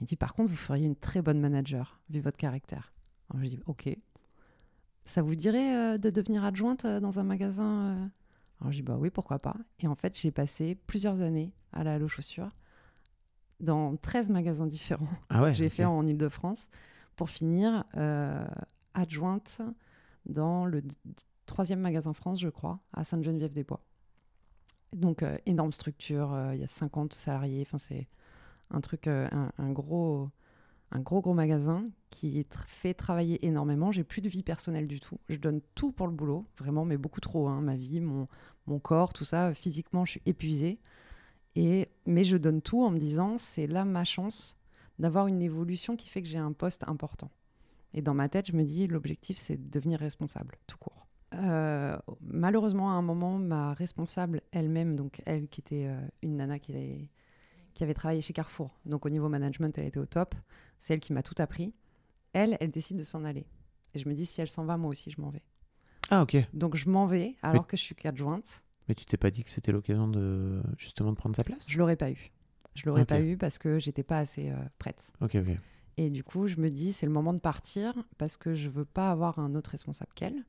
Il dit Par contre, vous feriez une très bonne manager, vu votre caractère. Alors, je dis Ok. Ça vous dirait euh, de devenir adjointe euh, dans un magasin euh? Alors, je dis Bah oui, pourquoi pas. Et en fait, j'ai passé plusieurs années à la aux chaussures dans 13 magasins différents
Ah ouais.
j'ai
ok.
fait en Ile-de-France pour finir euh, adjointe dans le troisième magasin France, je crois, à Sainte-Geneviève-des-Bois. Donc, euh, énorme structure, euh, il y a 50 salariés, enfin, c'est un truc, un, gros, un gros, gros magasin qui fait travailler énormément. J'ai plus de vie personnelle du tout. Je donne tout pour le boulot, vraiment, mais beaucoup trop. hein, ma vie, mon, corps, tout ça. Physiquement, je suis épuisée. Mais je donne tout en me disant, c'est là ma chance d'avoir une évolution qui fait que j'ai un poste important. Et dans ma tête, je me dis, l'objectif, c'est de devenir responsable, tout court. Euh, malheureusement, à un moment, ma responsable elle-même, donc elle qui était euh, une nana qui avait, qui avait travaillé chez Carrefour, donc au niveau management, elle était au top, c'est elle qui m'a tout appris. Elle, elle décide de s'en aller. Et je me dis, si elle s'en va, moi aussi, je m'en vais.
Ah ok.
Donc je m'en vais alors que je suis qu'adjointe.
Mais tu t'es pas dit que c'était l'occasion de justement de prendre sa place?
Je l'aurais pas eu. Je l'aurais pas eu parce que j'étais pas assez euh, prête. Et du coup, je me dis, c'est le moment de partir parce que je veux pas avoir un autre responsable qu'elle.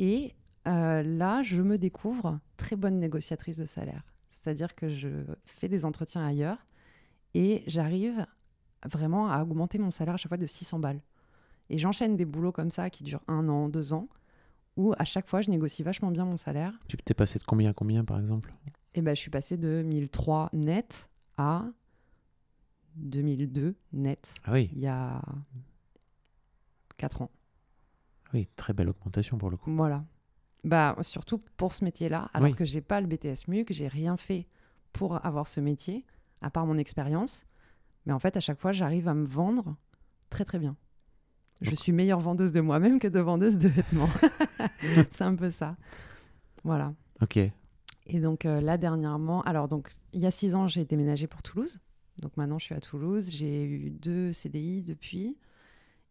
Et euh, là, je me découvre très bonne négociatrice de salaire. C'est-à-dire que je fais des entretiens ailleurs et j'arrive vraiment à augmenter mon salaire à chaque fois de 600 balles. Et j'enchaîne des boulots comme ça qui durent un an, deux ans, où à chaque fois, je négocie vachement bien mon salaire.
Tu t'es passé de combien à combien par exemple?
Et ben, je suis passée de 1003 net à 2002 net
Ah oui.
il y a 4 ans.
Oui, très belle augmentation pour le coup.
Voilà. Bah, surtout pour ce métier-là, alors
Oui.
que j'ai pas le BTS MUC, j'ai rien fait pour avoir ce métier, à part mon expérience. Mais en fait, à chaque fois, j'arrive à me vendre très très bien. Je suis meilleure vendeuse de moi-même que de vendeuse de vêtements. C'est un peu ça. Voilà.
Ok.
Et donc euh, là, dernièrement, alors donc il y a six ans, j'ai déménagé pour Toulouse. Donc maintenant, je suis à Toulouse. J'ai eu deux CDI depuis.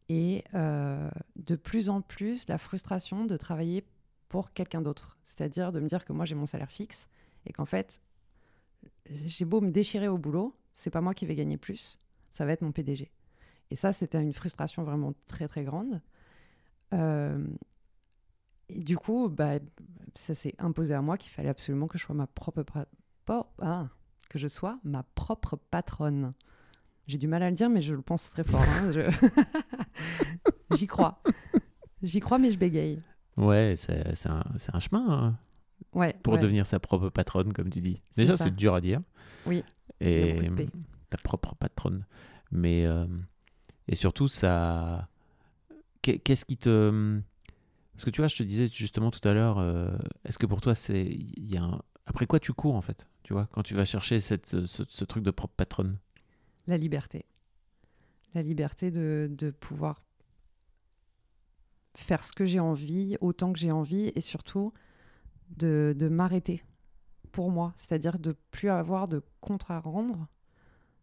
Et euh, de plus en plus, la frustration de travailler pour quelqu'un d'autre. C'est-à-dire de me dire que moi, j'ai mon salaire fixe et qu'en fait, j'ai beau me déchirer au boulot, c'est pas moi qui vais gagner plus, ça va être mon PDG. Et ça, c'était une frustration vraiment très, très grande. Euh, et du coup, bah, ça s'est imposé à moi qu'il fallait absolument que je sois ma propre ah, que je sois ma propre patronne. J'ai du mal à le dire, mais je le pense très fort. hein, je- J'y crois. J'y crois, mais je bégaye.
Ouais, c'est c'est un, c'est un chemin hein,
Ouais.
pour
ouais.
devenir sa propre patronne, comme tu dis. Déjà, c'est dur à dire.
Oui,
Et ta propre patronne. Mais euh, et surtout, ça. Qu'est- Qu'est-ce qui te. Parce que tu vois, je te disais justement tout à l'heure, euh, est-ce que pour toi, c'est. Il y a un... Après quoi tu cours, en fait Tu vois, quand tu vas chercher cette, ce, ce truc de propre patronne?
La liberté. La liberté de, de pouvoir faire ce que j'ai envie, autant que j'ai envie, et surtout de, de m'arrêter pour moi. C'est-à-dire de plus avoir de compte à rendre,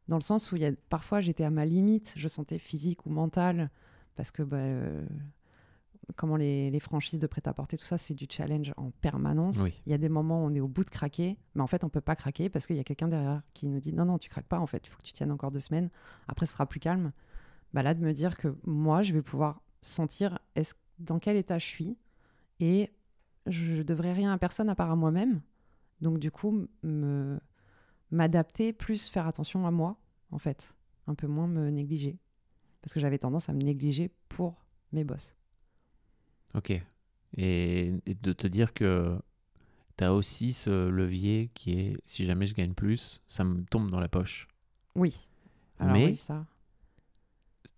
dans le sens où y a, parfois j'étais à ma limite, je sentais physique ou mentale, parce que bah, euh, comment les, les franchises de prêt-à-porter, tout ça, c'est du challenge en permanence.
Oui.
Il y a des moments où on est au bout de craquer, mais en fait, on peut pas craquer parce qu'il y a quelqu'un derrière qui nous dit non, non, tu craques pas, en fait, il faut que tu tiennes encore deux semaines. Après, ce sera plus calme. Bah là, de me dire que moi, je vais pouvoir sentir est-ce, dans quel état je suis et je devrais rien à personne à part à moi-même. Donc, du coup, me, m'adapter, plus faire attention à moi, en fait. Un peu moins me négliger. Parce que j'avais tendance à me négliger pour mes boss.
Ok. Et, et de te dire que tu as aussi ce levier qui est si jamais je gagne plus, ça me tombe dans la poche.
Oui. Alors
Mais-
oui, ça.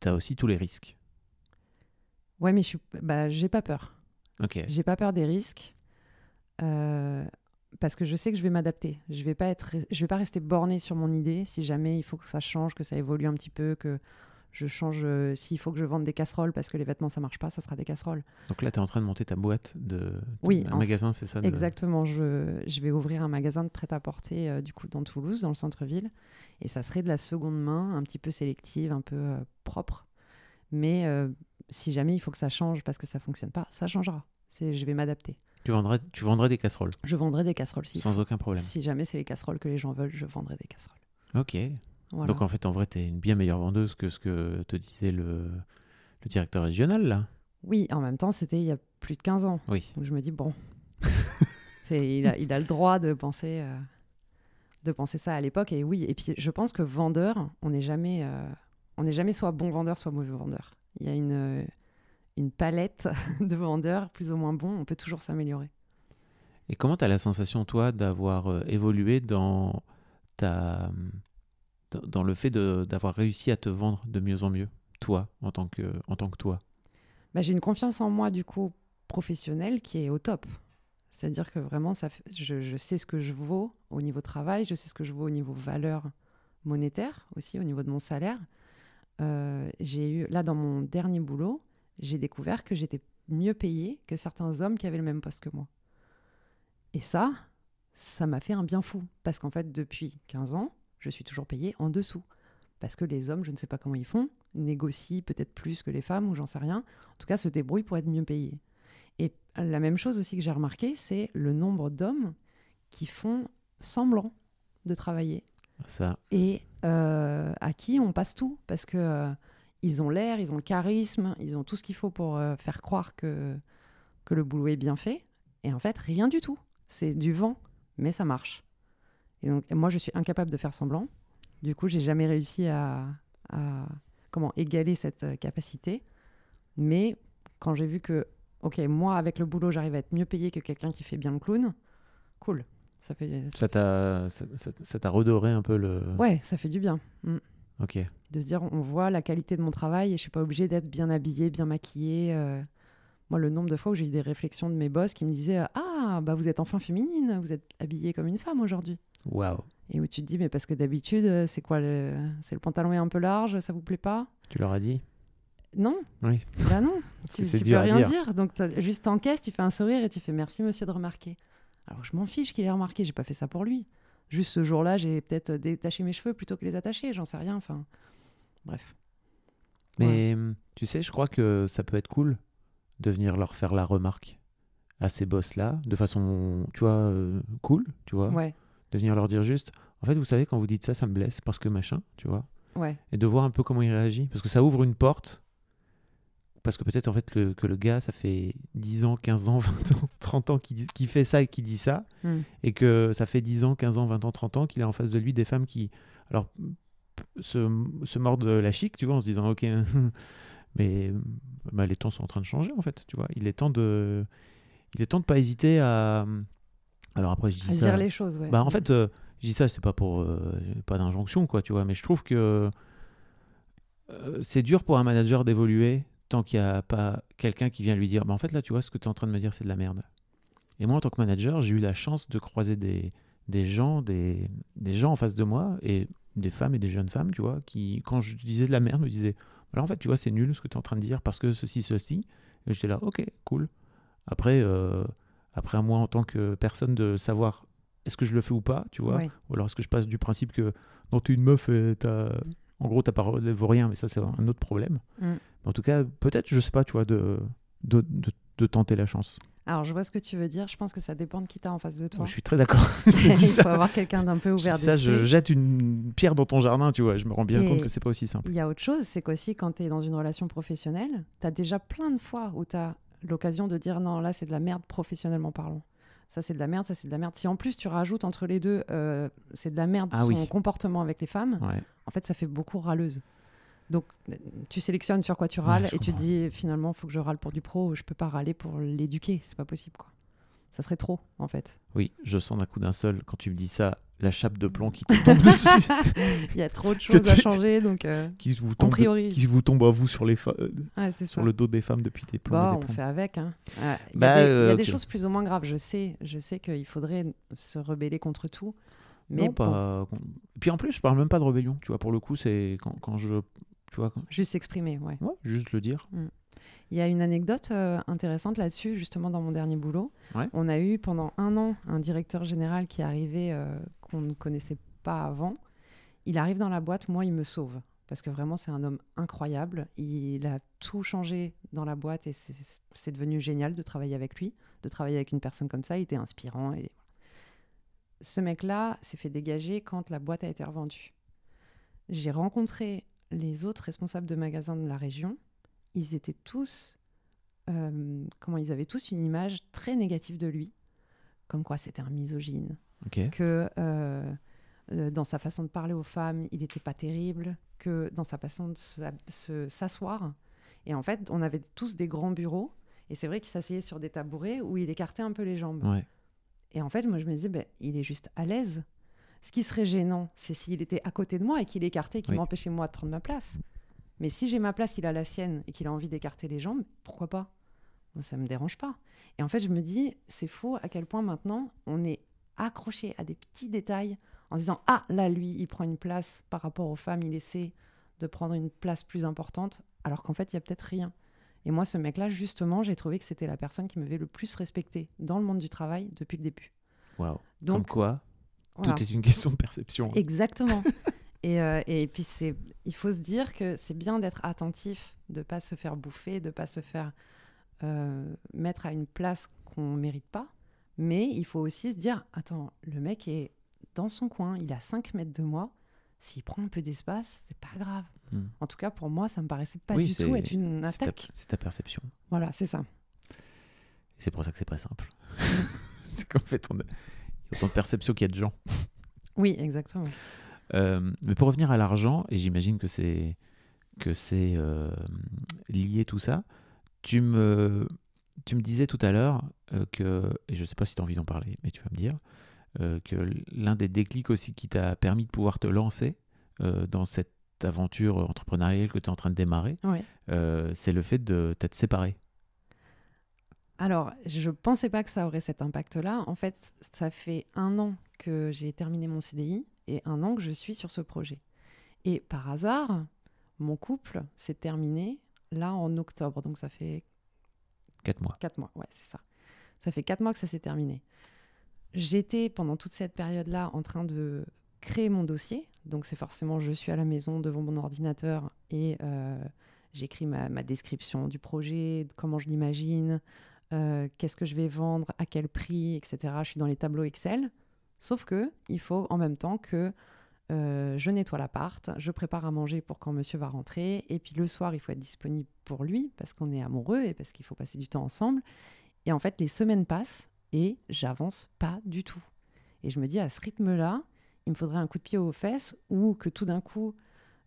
Tu as aussi tous les risques.
Ouais, mais je suis, bah, j'ai pas peur.
Ok.
J'ai pas peur des risques euh, parce que je sais que je vais m'adapter. Je vais pas être, je vais pas rester bornée sur mon idée. Si jamais il faut que ça change, que ça évolue un petit peu, que je change. euh, S'il faut que je vende des casseroles parce que les vêtements ça marche pas, ça sera des casseroles.
Donc là, tu es en train de monter ta boîte de,
Oui,
un magasin, c'est ça de-
Exactement. Je, je vais ouvrir un magasin de prêt-à-porter euh, du coup dans Toulouse, dans le centre-ville, et ça serait de la seconde main, un petit peu sélective, un peu euh, propre. Mais si jamais il faut que ça change parce que ça fonctionne pas, ça changera. C'est, je vais m'adapter.
Tu vendrais, tu vendrais des casseroles
Je vendrai des casseroles si.
sans aucun problème.
Si jamais c'est les casseroles que les gens veulent, je vendrai des casseroles.
Ok.
Voilà.
Donc en fait, en vrai, tu es une bien meilleure vendeuse que ce que te disait le, le directeur régional, là.
Oui, en même temps, c'était il y a plus de 15 ans.
Oui.
Donc je me dis, bon, il, a, il a le droit de penser, euh, de penser ça à l'époque. Et oui, et puis je pense que vendeur, on n'est jamais, euh, on jamais soit bon vendeur, soit mauvais vendeur. Il y a une, euh, une palette de vendeurs plus ou moins bons, on peut toujours s'améliorer.
Et comment tu as la sensation, toi, d'avoir euh, évolué dans, ta, dans, le fait d'avoir réussi à te vendre de mieux en mieux, toi, en tant que, en tant que toi?
Bah, j'ai une confiance en moi, du coup, professionnelle qui est au top. C'est-à-dire que vraiment, ça je, je sais ce que je vaux au niveau travail, je sais ce que je vaux au niveau valeur monétaire aussi, au niveau de mon salaire. Euh, j'ai eu, là, dans mon dernier boulot, j'ai découvert que j'étais mieux payée que certains hommes qui avaient le même poste que moi. Et ça, ça m'a fait un bien fou. Parce qu'en fait, depuis 15 ans, je suis toujours payée en dessous. Parce que les hommes, je ne sais pas comment ils font, négocient peut-être plus que les femmes, ou j'en sais rien. En tout cas, se débrouillent pour être mieux payés. Et la même chose aussi que j'ai remarqué, c'est le nombre d'hommes qui font semblant de travailler
Ça,
et euh, à qui on passe tout parce que euh, ils ont l'air, ils ont le charisme, ils ont tout ce qu'il faut pour euh, faire croire que que le boulot est bien fait. Et en fait, rien du tout. C'est du vent, mais ça marche. Et donc, moi, je suis incapable de faire semblant. Du coup, j'ai jamais réussi à, à comment égaler cette euh, capacité. Mais quand j'ai vu que, ok, moi, avec le boulot, j'arrive à être mieux payé que quelqu'un qui fait bien le clown, cool. Ça fait,
ça t'a ça- ça- ça t'a redoré un peu le...
ouais, ça fait du bien. Mm.
Ok.
De se dire, on voit la qualité de mon travail et je suis pas obligée d'être bien habillée, bien maquillée. euh. Moi, le nombre de fois où j'ai eu des réflexions de mes boss qui me disaient Ah, bah vous êtes enfin féminine, vous êtes habillée comme une femme aujourd'hui.
Waouh.
Et où tu te dis, mais parce que d'habitude, euh, c'est quoi le... C'est le pantalon est un peu large, ça vous plaît pas?
Tu leur as dit?
Non,
Oui.
bah non. tu tu peux rien
dire.
dire. Donc juste t'encaisses, tu fais un sourire et tu fais merci monsieur de remarquer. Alors je m'en fiche qu'il ait remarqué, j'ai pas fait ça pour lui. Juste ce jour-là, j'ai peut-être détaché mes cheveux plutôt que les attacher, j'en sais rien. Enfin, bref.
Mais hum, tu sais, je crois que ça peut être cool de venir leur faire la remarque à ces boss-là, de façon, tu vois, euh, cool, tu vois?
Ouais,
De venir leur dire juste, en fait, vous savez, quand vous dites ça, ça me blesse parce que machin, tu vois.
ouais,
Et de voir un peu comment il réagit. Parce que ça ouvre une porte. Parce que peut-être, en fait, le- que le gars, ça fait 10 ans, 15 ans, 20 ans, 30 ans qu'il qu'il fait ça et qu'il dit ça.
Hmm.
Et que ça fait 10 ans, 15 ans, 20 ans, 30 ans qu'il a en face de lui des femmes qui, alors, se, se mordent la chic, tu vois, en se disant, ok, mais bah, les temps sont en train de changer, en fait, tu vois. Il est temps de, il est temps de pas hésiter à. Alors après, je dis
à
ça.
dire les choses, ouais.
Bah, en fait, euh, je dis ça, c'est pas pour. euh, pas d'injonction, quoi, tu vois, mais je trouve que euh, c'est dur pour un manager d'évoluer tant qu'il n'y a pas quelqu'un qui vient lui dire bah, en fait, là, tu vois, ce que tu es en train de me dire, c'est de la merde. Et moi, en tant que manager, j'ai eu la chance de croiser des, des gens, des, des gens en face de moi, et des femmes et des jeunes femmes, tu vois, qui, quand je disais de la merde, me disaient alors en fait, tu vois, c'est nul ce que tu es en train de dire parce que ceci, ceci. Et j'étais là, ok, cool. Après, euh, après à moi, en tant que personne, de savoir est-ce que je le fais ou pas, tu vois.
Ouais.
Ou alors est-ce que je passe du principe que non, t'es une meuf et t'as. En gros, ta parole ne vaut rien, mais ça, c'est un autre problème.
Mm.
Mais en tout cas, peut-être, je sais pas, tu vois, de, de, de, de tenter la chance.
Alors je vois ce que tu veux dire. Je pense que ça dépend de qui t'as en face de toi.
Je suis très d'accord. je
Il
dis
faut
ça.
avoir quelqu'un d'un peu ouvert
ça, je
d'esprit.
jette une pierre dans ton jardin, tu vois. Je me rends bien
Et-
compte que c'est pas aussi simple.
Il y a autre chose, c'est qu'aussi quand tu es dans une relation professionnelle, tu as déjà plein de fois où tu as l'occasion de dire non, là c'est de la merde professionnellement parlant. Ça c'est de la merde, ça c'est de la merde. Si en plus tu rajoutes entre les deux, euh, c'est de la merde
Ah
son
oui.
comportement avec les femmes,
Ouais.
en fait ça fait beaucoup râleuse. Donc tu sélectionnes sur quoi tu râles
Ouais,
et tu te dis finalement faut que je râle pour du pro, je peux pas râler pour l'éduquer, c'est pas possible quoi. Ça serait trop en fait.
Oui, je sens d'un coup d'un seul, quand tu me dis ça, la chape de plomb qui te tombe dessus,
Il y a trop de choses à changer donc euh,
qui vous tombe,
priorise.
qui vous tombe à vous sur, les euh,
ouais,
sur
ça.
le dos des femmes depuis des plombs.
Bah,
des
on
plombs.
fait avec. hein. Euh, Il y
Bah,
a, des, il y a
euh,
des
ok.
choses plus ou moins graves. Je sais, je sais qu'il faudrait se rebeller contre tout. Mais
non,
bon,
pas. Puis en plus, je parle même pas de rébellion. Tu vois, pour le coup, c'est quand, quand je. Tu vois, quand-
juste s'exprimer, ouais.
ouais, juste le dire.
Il y a une anecdote euh, intéressante là-dessus, justement dans mon dernier boulot.
Ouais.
On a eu pendant un an un directeur général qui arrivait euh, qu'on ne connaissait pas avant. Il arrive dans la boîte, moi il me sauve. Parce que vraiment c'est un homme incroyable. Il a tout changé dans la boîte et c'est c'est devenu génial de travailler avec lui, de travailler avec une personne comme ça. Il était inspirant. Et... Ce mec-là s'est fait dégager quand la boîte a été revendue. J'ai rencontré les autres responsables de magasins de la région ils étaient tous, euh, comment ils avaient tous une image très négative de lui, comme quoi c'était un misogyne, que euh, euh, dans sa façon de parler aux femmes, il n'était pas terrible, que dans sa façon de se- se- s'asseoir. Et en fait, on avait tous des grands bureaux, et c'est vrai qu'il s'asseyait sur des tabourets où il écartait un peu les jambes.
Ouais.
Et en fait, moi, je me disais, ben, il est juste à l'aise. Ce qui serait gênant, c'est s'il était à côté de moi et qu'il écartait, qu'il
Oui.
m'empêchait moi de prendre ma place. Mais si j'ai ma place, qu'il a la sienne et qu'il a envie d'écarter les jambes, pourquoi pas? Ça me dérange pas. Et en fait, je me dis, c'est faux à quel point maintenant on est accroché à des petits détails en se disant, ah là, lui, il prend une place par rapport aux femmes, il essaie de prendre une place plus importante, alors qu'en fait, il y a peut-être rien. Et moi, ce mec-là, justement, j'ai trouvé que c'était la personne qui m'avait le plus respecté dans le monde du travail depuis le début.
Waouh. Comme
Donc,
quoi,
voilà.
tout est une question de perception.
Exactement. et, euh, et puis, il faut se dire que c'est bien d'être attentif, de pas se faire bouffer, de pas se faire euh, mettre à une place qu'on mérite pas. Mais il faut aussi se dire, attends, le mec est dans son coin, il est à 5 mètres de moi. S'il prend un peu d'espace, c'est pas grave.
Hmm.
En tout cas, pour moi, ça me paraissait pas
Oui,
du tout être une attaque.
c'est ta perception.
Voilà, c'est ça.
C'est pour ça que c'est pas simple. c'est qu'en fait, on a... il y a autant de perception qu'il y a de gens.
Oui, exactement.
Euh, mais pour revenir à l'argent, et j'imagine que c'est que c'est euh, lié tout ça, tu me, tu me disais tout à l'heure euh, que, et je sais pas si tu as envie d'en parler, mais tu vas me dire, euh, que l'un des déclics aussi qui t'a permis de pouvoir te lancer euh, dans cette aventure entrepreneuriale que tu es en train de démarrer,
Ouais.
euh, c'est le fait de t'être séparé.
Alors, je pensais pas que ça aurait cet impact-là. En fait, ça fait un an que j'ai terminé mon CDI et un an que je suis sur ce projet. Et par hasard, mon couple s'est terminé là en octobre. Donc ça fait
4 mois.
Quatre mois, ouais, c'est ça. Ça fait quatre mois que ça s'est terminé. J'étais pendant toute cette période-là en train de créer mon dossier. Donc c'est forcément, je suis à la maison devant mon ordinateur et euh, j'écris ma, ma description du projet, comment je l'imagine, euh, qu'est-ce que je vais vendre, à quel prix, etc. Je suis dans les tableaux Excel. Sauf que il faut en même temps que euh, je nettoie l'appart, je prépare à manger pour quand monsieur va rentrer, et puis le soir, il faut être disponible pour lui parce qu'on est amoureux et parce qu'il faut passer du temps ensemble. Et en fait, les semaines passent et j'avance pas du tout. Et je me dis, à ce rythme-là, il me faudrait un coup de pied aux fesses ou que tout d'un coup,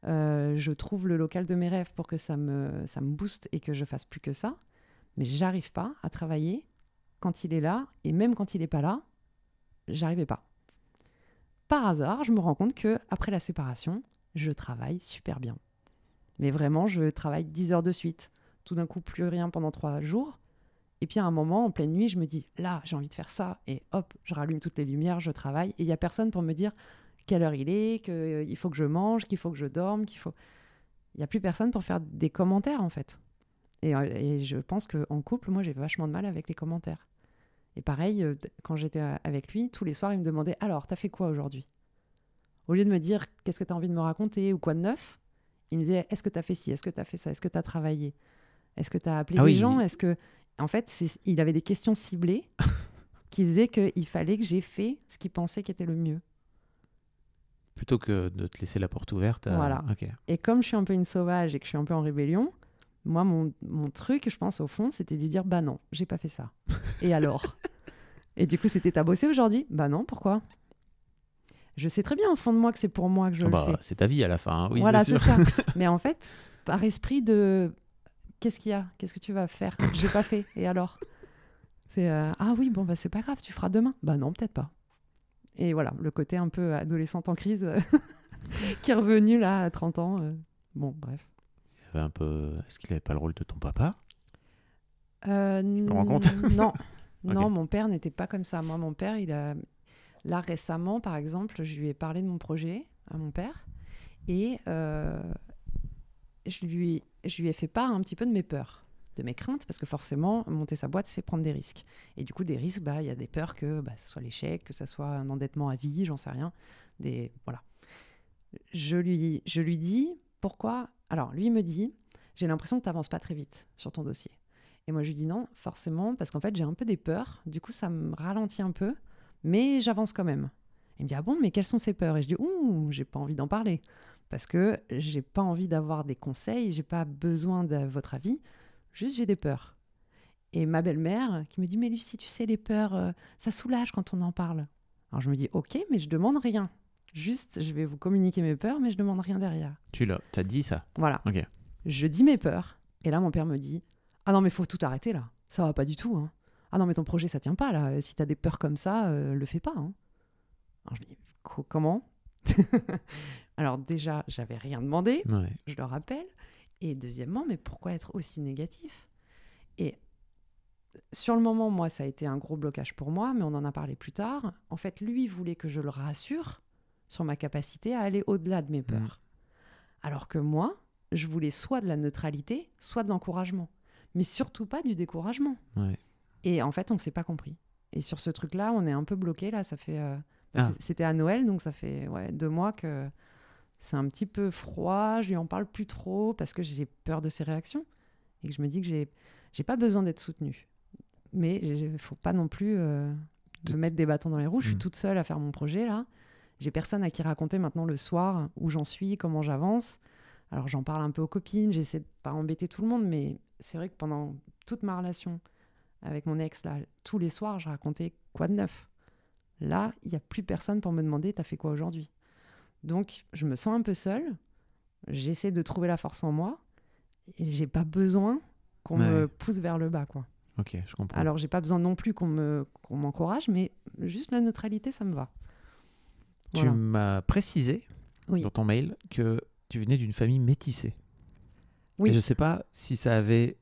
euh, je trouve le local de mes rêves pour que ça me, ça me booste et que je fasse plus que ça. Mais j'arrive pas à travailler quand il est là et même quand il n'est pas là, j'arrivais pas. Par hasard, je me rends compte que après la séparation, je travaille super bien. Mais vraiment, je travaille 10 heures de suite. Tout d'un coup, plus rien pendant 3 jours. Et puis à un moment, en pleine nuit, je me dis, là, j'ai envie de faire ça. Et hop, je rallume toutes les lumières, je travaille. Et il n'y a personne pour me dire quelle heure il est, qu'il faut que je mange, qu'il faut que je dorme, qu'il faut... Il n'y a plus personne pour faire des commentaires, en fait. Et, euh, et je pense qu'en couple, moi, j'ai vachement de mal avec les commentaires. Et pareil, euh, quand j'étais euh, avec lui, tous les soirs, il me demandait, alors, t'as fait quoi aujourd'hui? Au lieu de me dire, qu'est-ce que t'as envie de me raconter? ou quoi de neuf, il me disait, est-ce que t'as fait ci, est-ce que t'as fait ça, est-ce que t'as travaillé? Est-ce que t'as appelé
Ah
des
oui,
gens? Est-ce que... En fait, il avait des questions ciblées qui faisaient qu'il fallait que j'ai fait ce qu'il pensait qui était le mieux.
Plutôt que de te laisser la porte ouverte. à-
Voilà. Et comme je suis un peu une sauvage et que je suis un peu en rébellion, moi, mon, mon truc, je pense, au fond, c'était de dire Bah non, j'ai pas fait ça. Et alors? Et du coup, c'était T'as bossé aujourd'hui? Bah non, pourquoi? Je sais très bien au fond de moi que c'est pour moi que je
Ah bah,
le fais.
c'est ta vie à la fin. hein. Oui,
voilà,
c'est
ça. Mais en fait, par esprit de Qu'est-ce qu'il y a? Qu'est-ce que tu vas faire? J'ai pas fait. Et alors? C'est euh, Ah oui, bon, bah c'est pas grave, tu feras demain. Bah non, peut-être pas. Et voilà, le côté un peu adolescente en crise euh, qui est revenu là à 30 ans. euh. Bon, bref.
Avait un peu... Est-ce qu'il avait pas le rôle de ton papa?
Euh,
me rends compte
Non, non, mon père n'était pas comme ça. Moi, mon père, il a là récemment, par exemple, je lui ai parlé de mon projet à mon père et euh, je lui, je lui ai fait part un petit peu de mes peurs, de mes craintes, parce que forcément, monter sa boîte, c'est prendre des risques. Et du coup, des risques, bah, il y a des peurs que bah, ce soit l'échec, que ce soit un endettement à vie, j'en sais rien. Des voilà. Je lui, je lui dis pourquoi? Alors, lui me dit, j'ai l'impression que tu n'avances pas très vite sur ton dossier. Et moi, je lui dis non, forcément, parce qu'en fait, j'ai un peu des peurs. Du coup, ça me ralentit un peu, mais j'avance quand même. Il me dit ah bon, mais quelles sont ces peurs? Et je dis ouh, j'ai pas envie d'en parler parce que j'ai pas envie d'avoir des conseils, j'ai pas besoin de votre avis, juste j'ai des peurs. Et ma belle-mère qui me dit mais Lucie, tu sais les peurs, euh, ça soulage quand on en parle. Alors je me dis ok, mais je demande rien. Juste, je vais vous communiquer mes peurs, mais je demande rien derrière.
Tu l'as. T'as dit ça
Voilà.
Ok.
Je dis mes peurs. Et là, mon père me dit Ah non, mais faut tout arrêter là. Ça va pas du tout. hein. Ah non, mais ton projet, ça tient pas là. Si t'as des peurs comme ça, euh, le fais pas. hein. Alors je me dis Co- Comment Alors déjà, j'avais rien demandé,
Ouais.
je le rappelle. Et deuxièmement, mais pourquoi être aussi négatif? Et sur le moment, moi, ça a été un gros blocage pour moi, mais on en a parlé plus tard. En fait, lui voulait que je le rassure sur ma capacité à aller au-delà de mes peurs. Alors que moi, je voulais soit de la neutralité, soit de l'encouragement. Mais surtout pas du découragement.
Ouais.
Et en fait, on ne s'est pas compris. Et sur ce truc-là, on est un peu bloqué. Là, ça fait. euh,
Ah.
c- C'était à Noël, donc ça fait ouais, deux mois que c'est un petit peu froid. Je lui en parle plus trop parce que j'ai peur de ses réactions et que je me dis que j'ai j'ai pas besoin d'être soutenue. Mais il faut pas non plus euh,
De-
me mettre des bâtons dans les roues. Je suis
Mm.
toute seule à faire mon projet là. J'ai personne à qui raconter maintenant le soir où j'en suis, comment j'avance. Alors j'en parle un peu aux copines, j'essaie de pas embêter tout le monde, mais c'est vrai que pendant toute ma relation avec mon ex, là, tous les soirs, je racontais quoi de neuf? Là, il n'y a plus personne pour me demander t'as fait quoi aujourd'hui? Donc je me sens un peu seule, j'essaie de trouver la force en moi, et j'ai pas besoin qu'on
Ouais.
me pousse vers le bas, quoi.
Ok, je comprends.
Alors j'ai pas besoin non plus qu'on me qu'on m'encourage, mais juste la neutralité, ça me va.
Tu
Voilà.
m'as précisé
Oui.
dans ton mail que tu venais d'une famille métissée.
Oui.
Et je ne sais pas si ça avait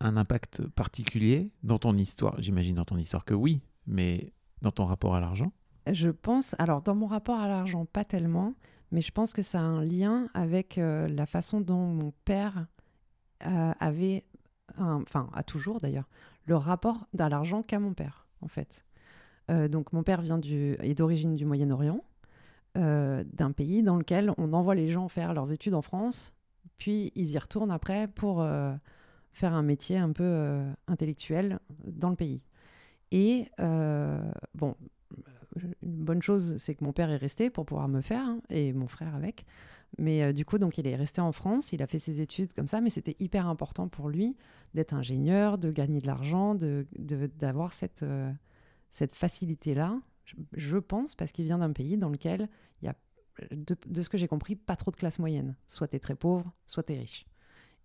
un impact particulier dans ton histoire. J'imagine dans ton histoire que oui, mais dans ton rapport à l'argent.
Je pense, alors dans mon rapport à l'argent, pas tellement, mais je pense que ça a un lien avec euh, la façon dont mon père euh, avait, enfin a toujours d'ailleurs, le rapport à l'argent qu'a mon père, en fait. Euh, donc mon père vient du, est d'origine du Moyen-Orient, euh, d'un pays dans lequel on envoie les gens faire leurs études en France, puis ils y retournent après pour euh, faire un métier un peu euh, intellectuel dans le pays. Et bon, une bonne chose, c'est que mon père est resté pour pouvoir me faire, hein, et mon frère avec. Mais du coup, donc, il est resté en France, il a fait ses études comme ça, mais c'était hyper important pour lui d'être ingénieur, de gagner de l'argent, de, de- d'avoir cette, cette facilité-là, je, pense, parce qu'il vient d'un pays dans lequel il y a, de, ce que j'ai compris, pas trop de classe moyenne. Soit tu es très pauvre, soit tu es riche.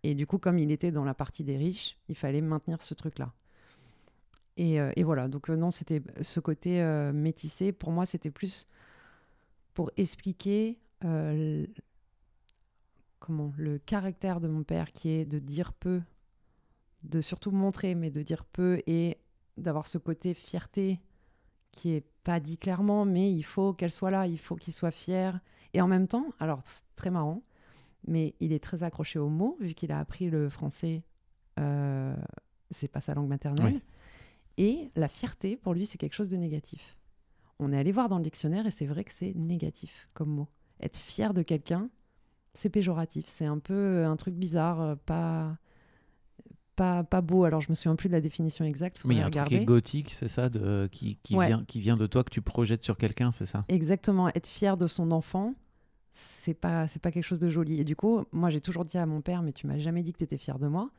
Et du coup, comme il était dans la partie des riches, il fallait maintenir ce truc-là. Et, euh, voilà, donc euh, non, c'était ce côté euh, métissé. Pour moi, c'était plus pour expliquer euh, comment le caractère de mon père, qui est de dire peu, de surtout montrer, mais de dire peu et d'avoir ce côté fierté qui est pas dit clairement, mais il faut qu'elle soit là, il faut qu'il soit fier. Et en même temps, alors c'est très marrant, mais il est très accroché aux mots, vu qu'il a appris le français, euh, c'est pas sa langue maternelle.
Oui.
Et la fierté, pour lui, c'est quelque chose de négatif. On est allé voir dans le dictionnaire et c'est vrai que c'est négatif comme mot. Être fier de quelqu'un, c'est péjoratif. C'est un peu un truc bizarre, euh, pas, pas, pas beau. Alors, je me souviens plus de la définition exacte.
Mais il y a un truc qui est
regarder.
gothique, c'est ça, de, qui, qui,
Ouais.
vient, qui vient de toi, que tu projettes sur quelqu'un, c'est ça?
Exactement, être fier de son enfant, c'est pas c'est pas quelque chose de joli. Et du coup, moi j'ai toujours dit à mon père, mais tu m'as jamais dit que tu étais fier de moi.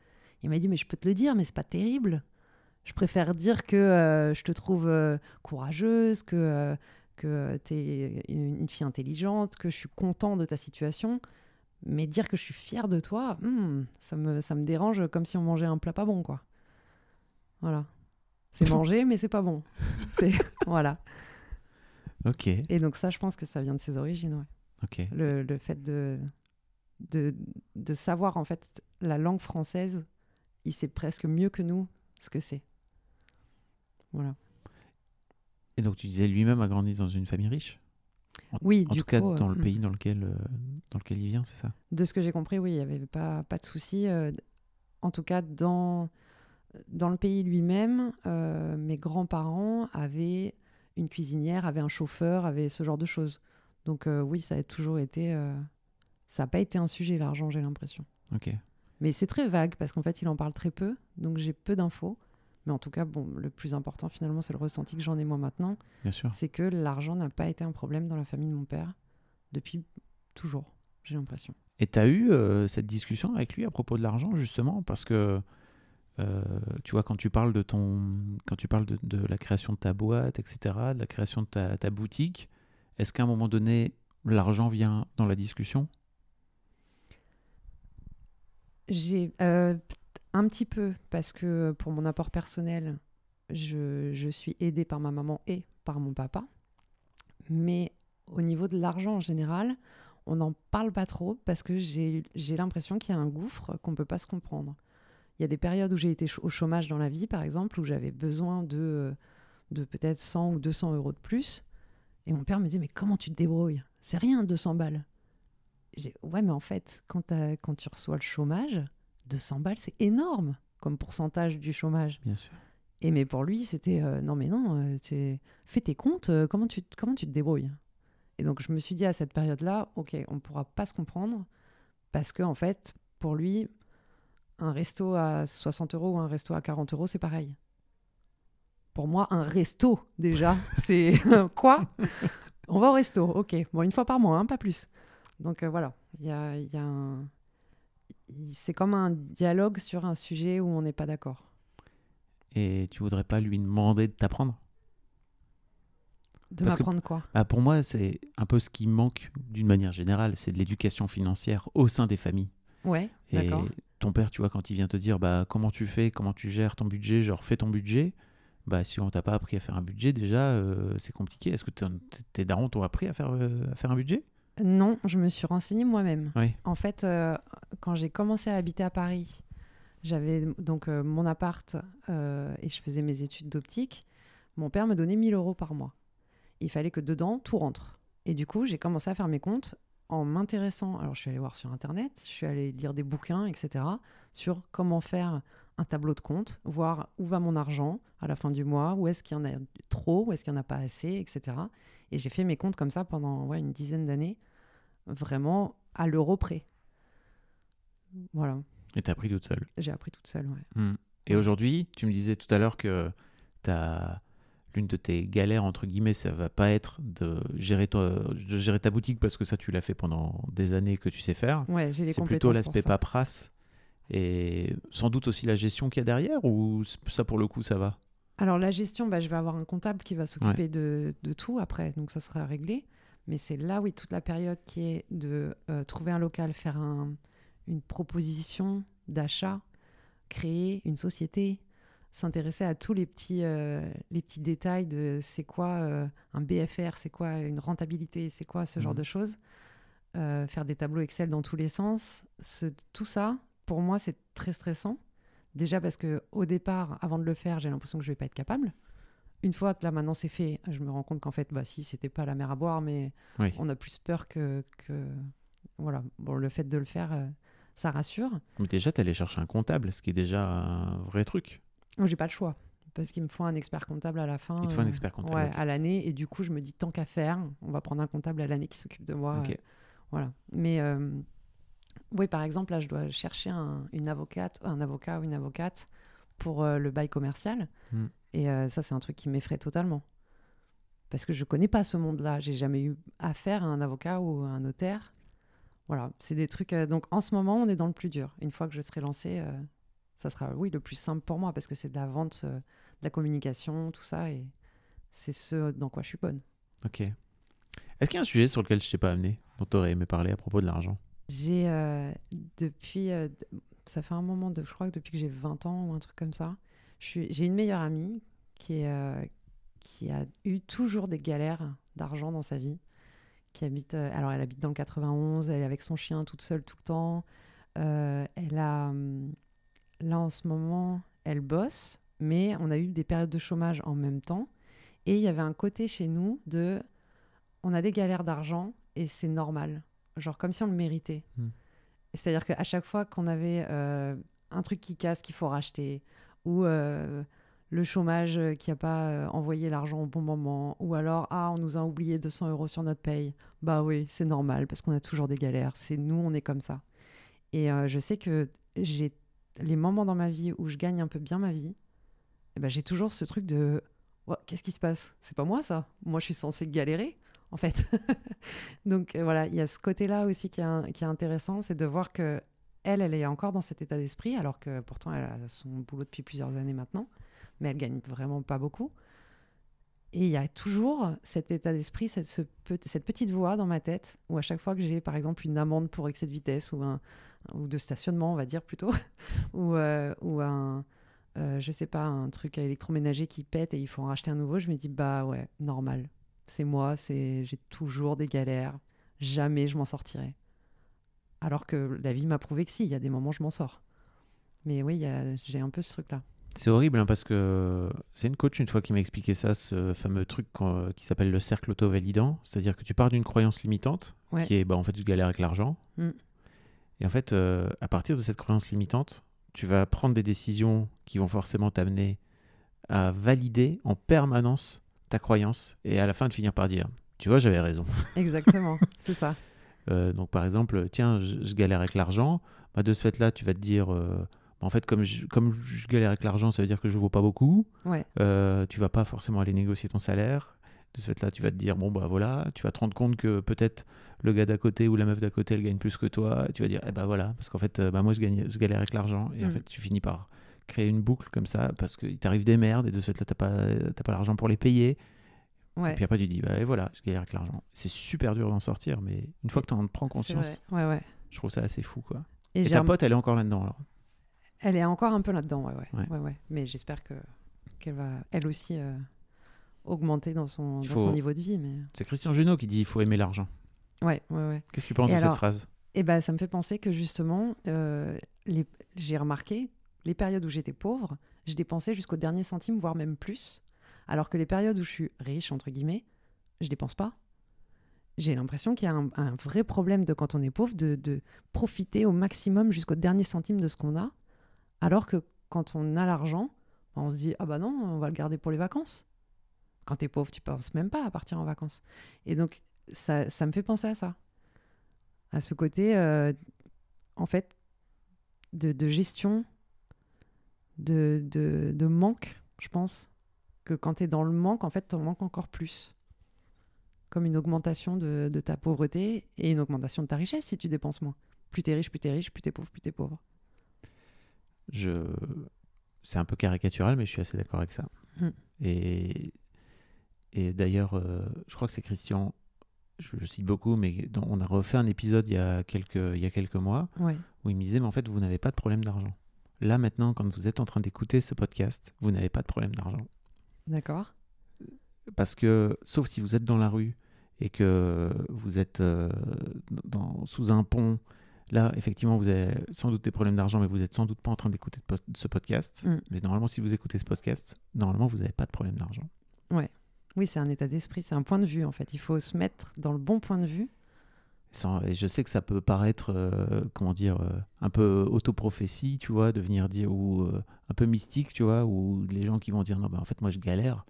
Il m'a dit, mais je peux te le dire, mais c'est pas terrible. Je préfère dire que euh, je te trouve euh, courageuse, que euh, que tu es une, une fille intelligente, que je suis content de ta situation. Mais dire que je suis fier de toi, hmm, ça, me, ça me dérange comme si on mangeait un plat pas bon, quoi. Voilà. C'est manger, mais c'est pas bon. C'est voilà.
Ok,
Et donc ça, je pense que ça vient de ses origines, ouais.
ok.
Le, le fait de, de, de savoir, en fait, la langue française, il sait presque mieux que nous ce que c'est. Voilà.
Et donc tu disais lui-même a grandi dans une famille riche?
Oui,
En
du
tout cas,
coup, euh,
dans le
mm.
pays dans lequel, euh, dans lequel il vient, c'est ça?
De ce que j'ai compris, oui, il n'y avait pas, pas de souci. euh, en tout cas, dans, dans le pays lui-même, mes grands-parents avaient une cuisinière, avaient un chauffeur, avaient ce genre de choses. Donc euh, oui, ça a toujours été... euh, ça n'a pas été un sujet, l'argent, j'ai l'impression.
Ok.
Mais c'est très vague parce qu'en fait, il en parle très peu, donc j'ai peu d'infos. Mais en tout cas, bon, le plus important finalement, c'est le ressenti que j'en ai moi maintenant,
Bien sûr.
c'est que l'argent n'a pas été un problème dans la famille de mon père depuis toujours, j'ai l'impression.
Et tu as eu euh, cette discussion avec lui à propos de l'argent, justement, parce que euh, tu vois, quand tu parles de ton, quand tu parles de, de la création de ta boîte, etc., de la création de ta, ta boutique, est-ce qu'à un moment donné, l'argent vient dans la discussion?
J'ai euh, un petit peu parce que pour mon apport personnel, je, je suis aidée par ma maman et par mon papa. Mais au niveau de l'argent en général, on n'en parle pas trop parce que j'ai l'impression qu'il y a un gouffre qu'on ne peut pas se comprendre. Il y a des périodes où j'ai été au chômage dans la vie, par exemple, où j'avais besoin de, de peut-être 100 ou 200 euros de plus. Et mon père me dit, mais comment tu te débrouilles? C'est rien, 200 balles. J'ai ouais, mais en fait, quand tu reçois le chômage, 200 balles, c'est énorme comme pourcentage du chômage.
Bien sûr.
Et mais pour lui, c'était euh, non, mais non, euh, tu fais tes comptes, euh, comment, tu, comment tu te débrouilles? Et donc, je me suis dit à cette période-là, ok, on ne pourra pas se comprendre parce que, en fait, pour lui, un resto à 60 euros ou un resto à 40 euros, c'est pareil. Pour moi, un resto, déjà, c'est quoi? On va au resto, ok. Bon, une fois par mois, hein, pas plus. Donc euh, voilà, il y a, il y a un. C'est comme un dialogue sur un sujet où on n'est pas d'accord.
Et tu voudrais pas lui demander de t'apprendre?
De m'apprendre quoi?
Ah, Pour moi, c'est un peu ce qui manque d'une manière générale, c'est de l'éducation financière au sein des familles.
Ouais,
Et
d'accord.
ton père, tu vois, quand il vient te dire bah, comment tu fais, comment tu gères ton budget, genre fais ton budget, bah, si on t'a pas appris à faire un budget, déjà, euh, c'est compliqué. Est-ce que tes darons t'ont appris à faire, euh, à faire un budget?
Non, je me suis renseignée moi-même.
Oui.
En fait, euh, quand j'ai commencé à habiter à Paris, j'avais donc euh, mon appart euh, et je faisais mes études d'optique. Mon père me donnait 1000 euros par mois. Il fallait que dedans, tout rentre. Et du coup, j'ai commencé à faire mes comptes en m'intéressant. Alors, je suis allée voir sur Internet, je suis allée lire des bouquins, etc., sur comment faire un tableau de compte, voir où va mon argent à la fin du mois, où est-ce qu'il y en a trop, où est-ce qu'il n'y en a pas assez, etc. Et j'ai fait mes comptes comme ça pendant ouais, une dizaine d'années, vraiment à l'euro près. Voilà,
Et t'as appris toute seule.
j'ai appris toute seule. ouais.
Mm. Et aujourd'hui, tu me disais tout à l'heure que t'as l'une de tes galères entre guillemets, ça va pas être de gérer toi, de gérer ta boutique parce que ça tu l'as fait pendant des années que tu sais faire.
Ouais, j'ai les
C'est plutôt l'aspect paperasse et sans doute aussi la gestion qu'il y a derrière ou ça pour le coup ça va?
Alors la gestion, bah, je vais avoir un comptable qui va s'occuper de, de tout après, donc ça sera réglé. Mais c'est là, oui, toute la période qui est de euh, trouver un local, faire un- une proposition d'achat, créer une société, s'intéresser à tous les petits, euh, les petits détails de c'est quoi euh, un BFR, c'est quoi une rentabilité, c'est quoi ce genre
Mhm.
de choses. Euh, faire des tableaux Excel dans tous les sens. Ce- tout ça, pour moi, c'est très stressant. Déjà parce que au départ, avant de le faire, j'ai l'impression que je vais pas être capable. Une fois que là maintenant c'est fait, je me rends compte qu'en fait, bah si, c'était pas la mer à boire, mais
Oui.
on a plus peur que, que voilà. Bon, le fait de le faire, euh, ça rassure.
Mais déjà t'es allé chercher un comptable, ce qui est déjà un vrai truc.
Moi, j'ai pas le choix parce qu'il me faut un expert comptable à la fin.
Il te faut un
euh,
expert comptable,
ouais, à l'année. Et du coup, je me dis tant qu'à faire, on va prendre un comptable à l'année qui s'occupe de moi.
Ok.
euh, voilà. Mais oui, par exemple, là, je dois chercher un, une avocate, un avocat ou une avocate pour euh, le bail commercial.
Hmm.
Et euh, ça, c'est un truc qui m'effraie totalement. Parce que je connais pas ce monde-là. J'ai jamais eu affaire à un avocat ou à un notaire. Voilà, c'est des trucs. euh, donc en ce moment, on est dans le plus dur. Une fois que je serai lancée, ça sera, oui, le plus simple pour moi parce que c'est de la vente, de la communication, tout ça. Et c'est ce dans quoi je suis bonne.
Ok. Est-ce qu'il y a un sujet sur lequel je t'ai pas amené, dont tu aurais aimé parler à propos de l'argent?
J'ai euh, depuis, euh, ça fait un moment de, je crois que depuis que j'ai 20 ans ou un truc comme ça, j'ai une meilleure amie qui euh, qui a eu toujours des galères d'argent dans sa vie, qui habite, alors elle habite dans le 91, elle est avec son chien toute seule tout le temps, elle a, hum, là en ce moment, elle bosse, mais on a eu des périodes de chômage en même temps, et il y avait un côté chez nous de, on a des galères d'argent et c'est normal, genre comme si on le méritait.
Hmm.
C'est-à-dire qu'à chaque fois qu'on avait euh, un truc qui casse qu'il faut racheter, ou euh, le chômage euh, qui n'a pas envoyé l'argent au bon moment, ou alors, ah, on nous a oublié 200 euros sur notre paye, bah oui, c'est normal, parce qu'on a toujours des galères, c'est nous, on est comme ça. Et euh, je sais que j'ai les moments dans ma vie où je gagne un peu bien ma vie, eh ben, j'ai toujours ce truc de, Ouais, qu'est-ce qui se passe? C'est pas moi ça, moi je suis censée galérer, en fait. Donc euh, voilà, il y a ce côté-là aussi qui est, intéressant, c'est de voir que elle, elle est encore dans cet état d'esprit, alors que pourtant elle a son boulot depuis plusieurs années maintenant, mais elle gagne vraiment pas beaucoup. Et il y a toujours cet état d'esprit, cette petite voix dans ma tête, où à chaque fois que j'ai par exemple une amende pour excès de vitesse ou, un, ou de stationnement, on va dire plutôt, ou, euh, ou un, euh, je sais pas, un truc électroménager qui pète et il faut en racheter un nouveau, je me dis bah ouais, normal. C'est moi, c'est j'ai toujours des galères, jamais je m'en sortirai. Alors que la vie m'a prouvé que si, il y a des moments je m'en sors. Mais oui, a- j'ai un peu ce truc-là.
C'est horrible hein, parce que c'est une coach une fois qui m'a expliqué ça, ce fameux truc qu'on- qui s'appelle le cercle auto-validant. C'est-à-dire que tu pars d'une croyance limitante
Ouais.
qui est bah, en fait je galère avec l'argent.
Mm.
Et en fait, euh, à partir de cette croyance limitante, tu vas prendre des décisions qui vont forcément t'amener à valider en permanence ta croyance et à la fin de finir par dire Tu vois, j'avais raison.
Exactement, c'est ça.
Euh, donc par exemple, tiens, je, je galère avec l'argent. Bah, de ce fait-là, tu vas te dire, euh, en fait, comme je, comme je galère avec l'argent, ça veut dire que je ne vaux pas beaucoup.
Ouais,
Euh, tu vas pas forcément aller négocier ton salaire. De ce fait-là, tu vas te dire, bon, bah voilà, tu vas te rendre compte que peut-être le gars d'à côté ou la meuf d'à côté, elle gagne plus que toi. Et tu vas dire, eh ben voilà, parce qu'en fait, euh, bah, moi, je, gagne, je galère avec l'argent. Et en
Mm.
fait, tu finis par créer une boucle comme ça, parce qu'il t'arrive des merdes, et de ce fait-là, t'as pas, t'as pas l'argent pour les payer.
ouais.
Et puis après, tu dis, bah et voilà, je galère avec l'argent. C'est super dur d'en sortir, mais une fois que tu en prends conscience.
Ouais, ouais.
je trouve ça assez fou, quoi.
Et,
Et ta pote, elle est encore là-dedans, alors?
Elle est encore un peu là-dedans, ouais, ouais.
Ouais.
Mais j'espère que qu'elle va, elle aussi, euh, augmenter dans son, dans son niveau de vie. Mais
C'est Christian Junot qui dit, il faut aimer l'argent.
Ouais, ouais, ouais.
Qu'est-ce que tu penses
Et
de
alors-
cette phrase?
Et ben, ça me fait penser que justement, euh, les- j'ai remarqué les périodes où j'étais pauvre, je dépensais jusqu'au dernier centime, voire même plus. Alors que les périodes où je suis riche, entre guillemets, je dépense pas. J'ai l'impression qu'il y a un, vrai problème de quand on est pauvre, de, profiter au maximum jusqu'au dernier centime de ce qu'on a. Alors que quand on a l'argent, on se dit Ah bah non, on va le garder pour les vacances. Quand t'es pauvre, tu penses même pas à partir en vacances. Et donc, ça, me fait penser à ça à ce côté, euh, en fait, de gestion, de, de, de manque, je pense. Que quand tu es dans le manque, en fait, tu en manques encore plus. Comme une augmentation de, de ta pauvreté et une augmentation de ta richesse si tu dépenses moins. Plus tu es riche, plus tu es riche, plus tu es pauvre, plus tu es pauvre.
je... C'est un peu caricatural, mais je suis assez d'accord avec ça.
Mm.
Et, et d'ailleurs, euh, je crois que c'est Christian, je le cite beaucoup, mais on a refait un épisode il y a quelques, il y a quelques mois
Ouais,
où il me disait, mais en fait, vous n'avez pas de problème d'argent. Là, maintenant, quand vous êtes en train d'écouter ce podcast, vous n'avez pas de problème d'argent.
d'accord.
Parce que, sauf si vous êtes dans la rue et que vous êtes euh, dans, sous un pont, là, effectivement, vous avez sans doute des problèmes d'argent, mais vous n'êtes sans doute pas en train d'écouter ce podcast.
Mm.
Mais normalement, si vous écoutez ce podcast, normalement, vous n'avez pas de problème d'argent.
Oui, c'est un état d'esprit, c'est un point de vue, en fait. Il faut se mettre dans le bon point de vue.
Sans- et je sais que ça peut paraître, euh, comment dire, euh, un peu autoprophétie, tu vois, de venir dire, ou euh, un peu mystique, tu vois, ou les gens qui vont dire, non, ben, en fait, moi, je galère.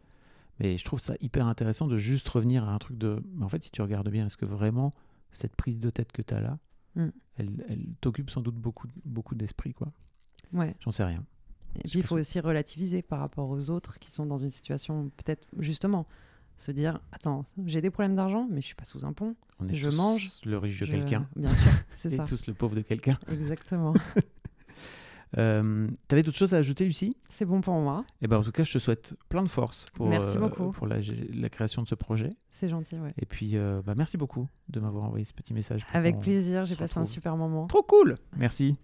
Mais je trouve ça hyper intéressant de juste revenir à un truc de, mais en fait, si tu regardes bien, est-ce que vraiment cette prise de tête que tu as là,
Mm.
elle, elle t'occupe sans doute beaucoup, beaucoup d'esprit, quoi.
Ouais.
J'en sais rien.
Et puis, il faut aussi relativiser par rapport aux autres qui sont dans une situation, peut-être justement, se dire Attends, j'ai des problèmes d'argent, mais je suis pas sous un pont.
On est
Je
tous
mange,
le riche de
Je-
quelqu'un
Bien sûr, c'est
et
ça.
tous le pauvre de quelqu'un.
Exactement.
Euh, T'avais d'autres choses à ajouter, Lucie?
C'est bon pour moi.
Eh ben, en tout cas, je te souhaite plein de force pour,
Merci
euh, pour la, la création de ce projet.
C'est gentil, ouais.
Et puis, euh, bah, merci beaucoup de m'avoir envoyé ce petit message.
Avec plaisir, j'ai passé un super moment.
Trop cool Merci.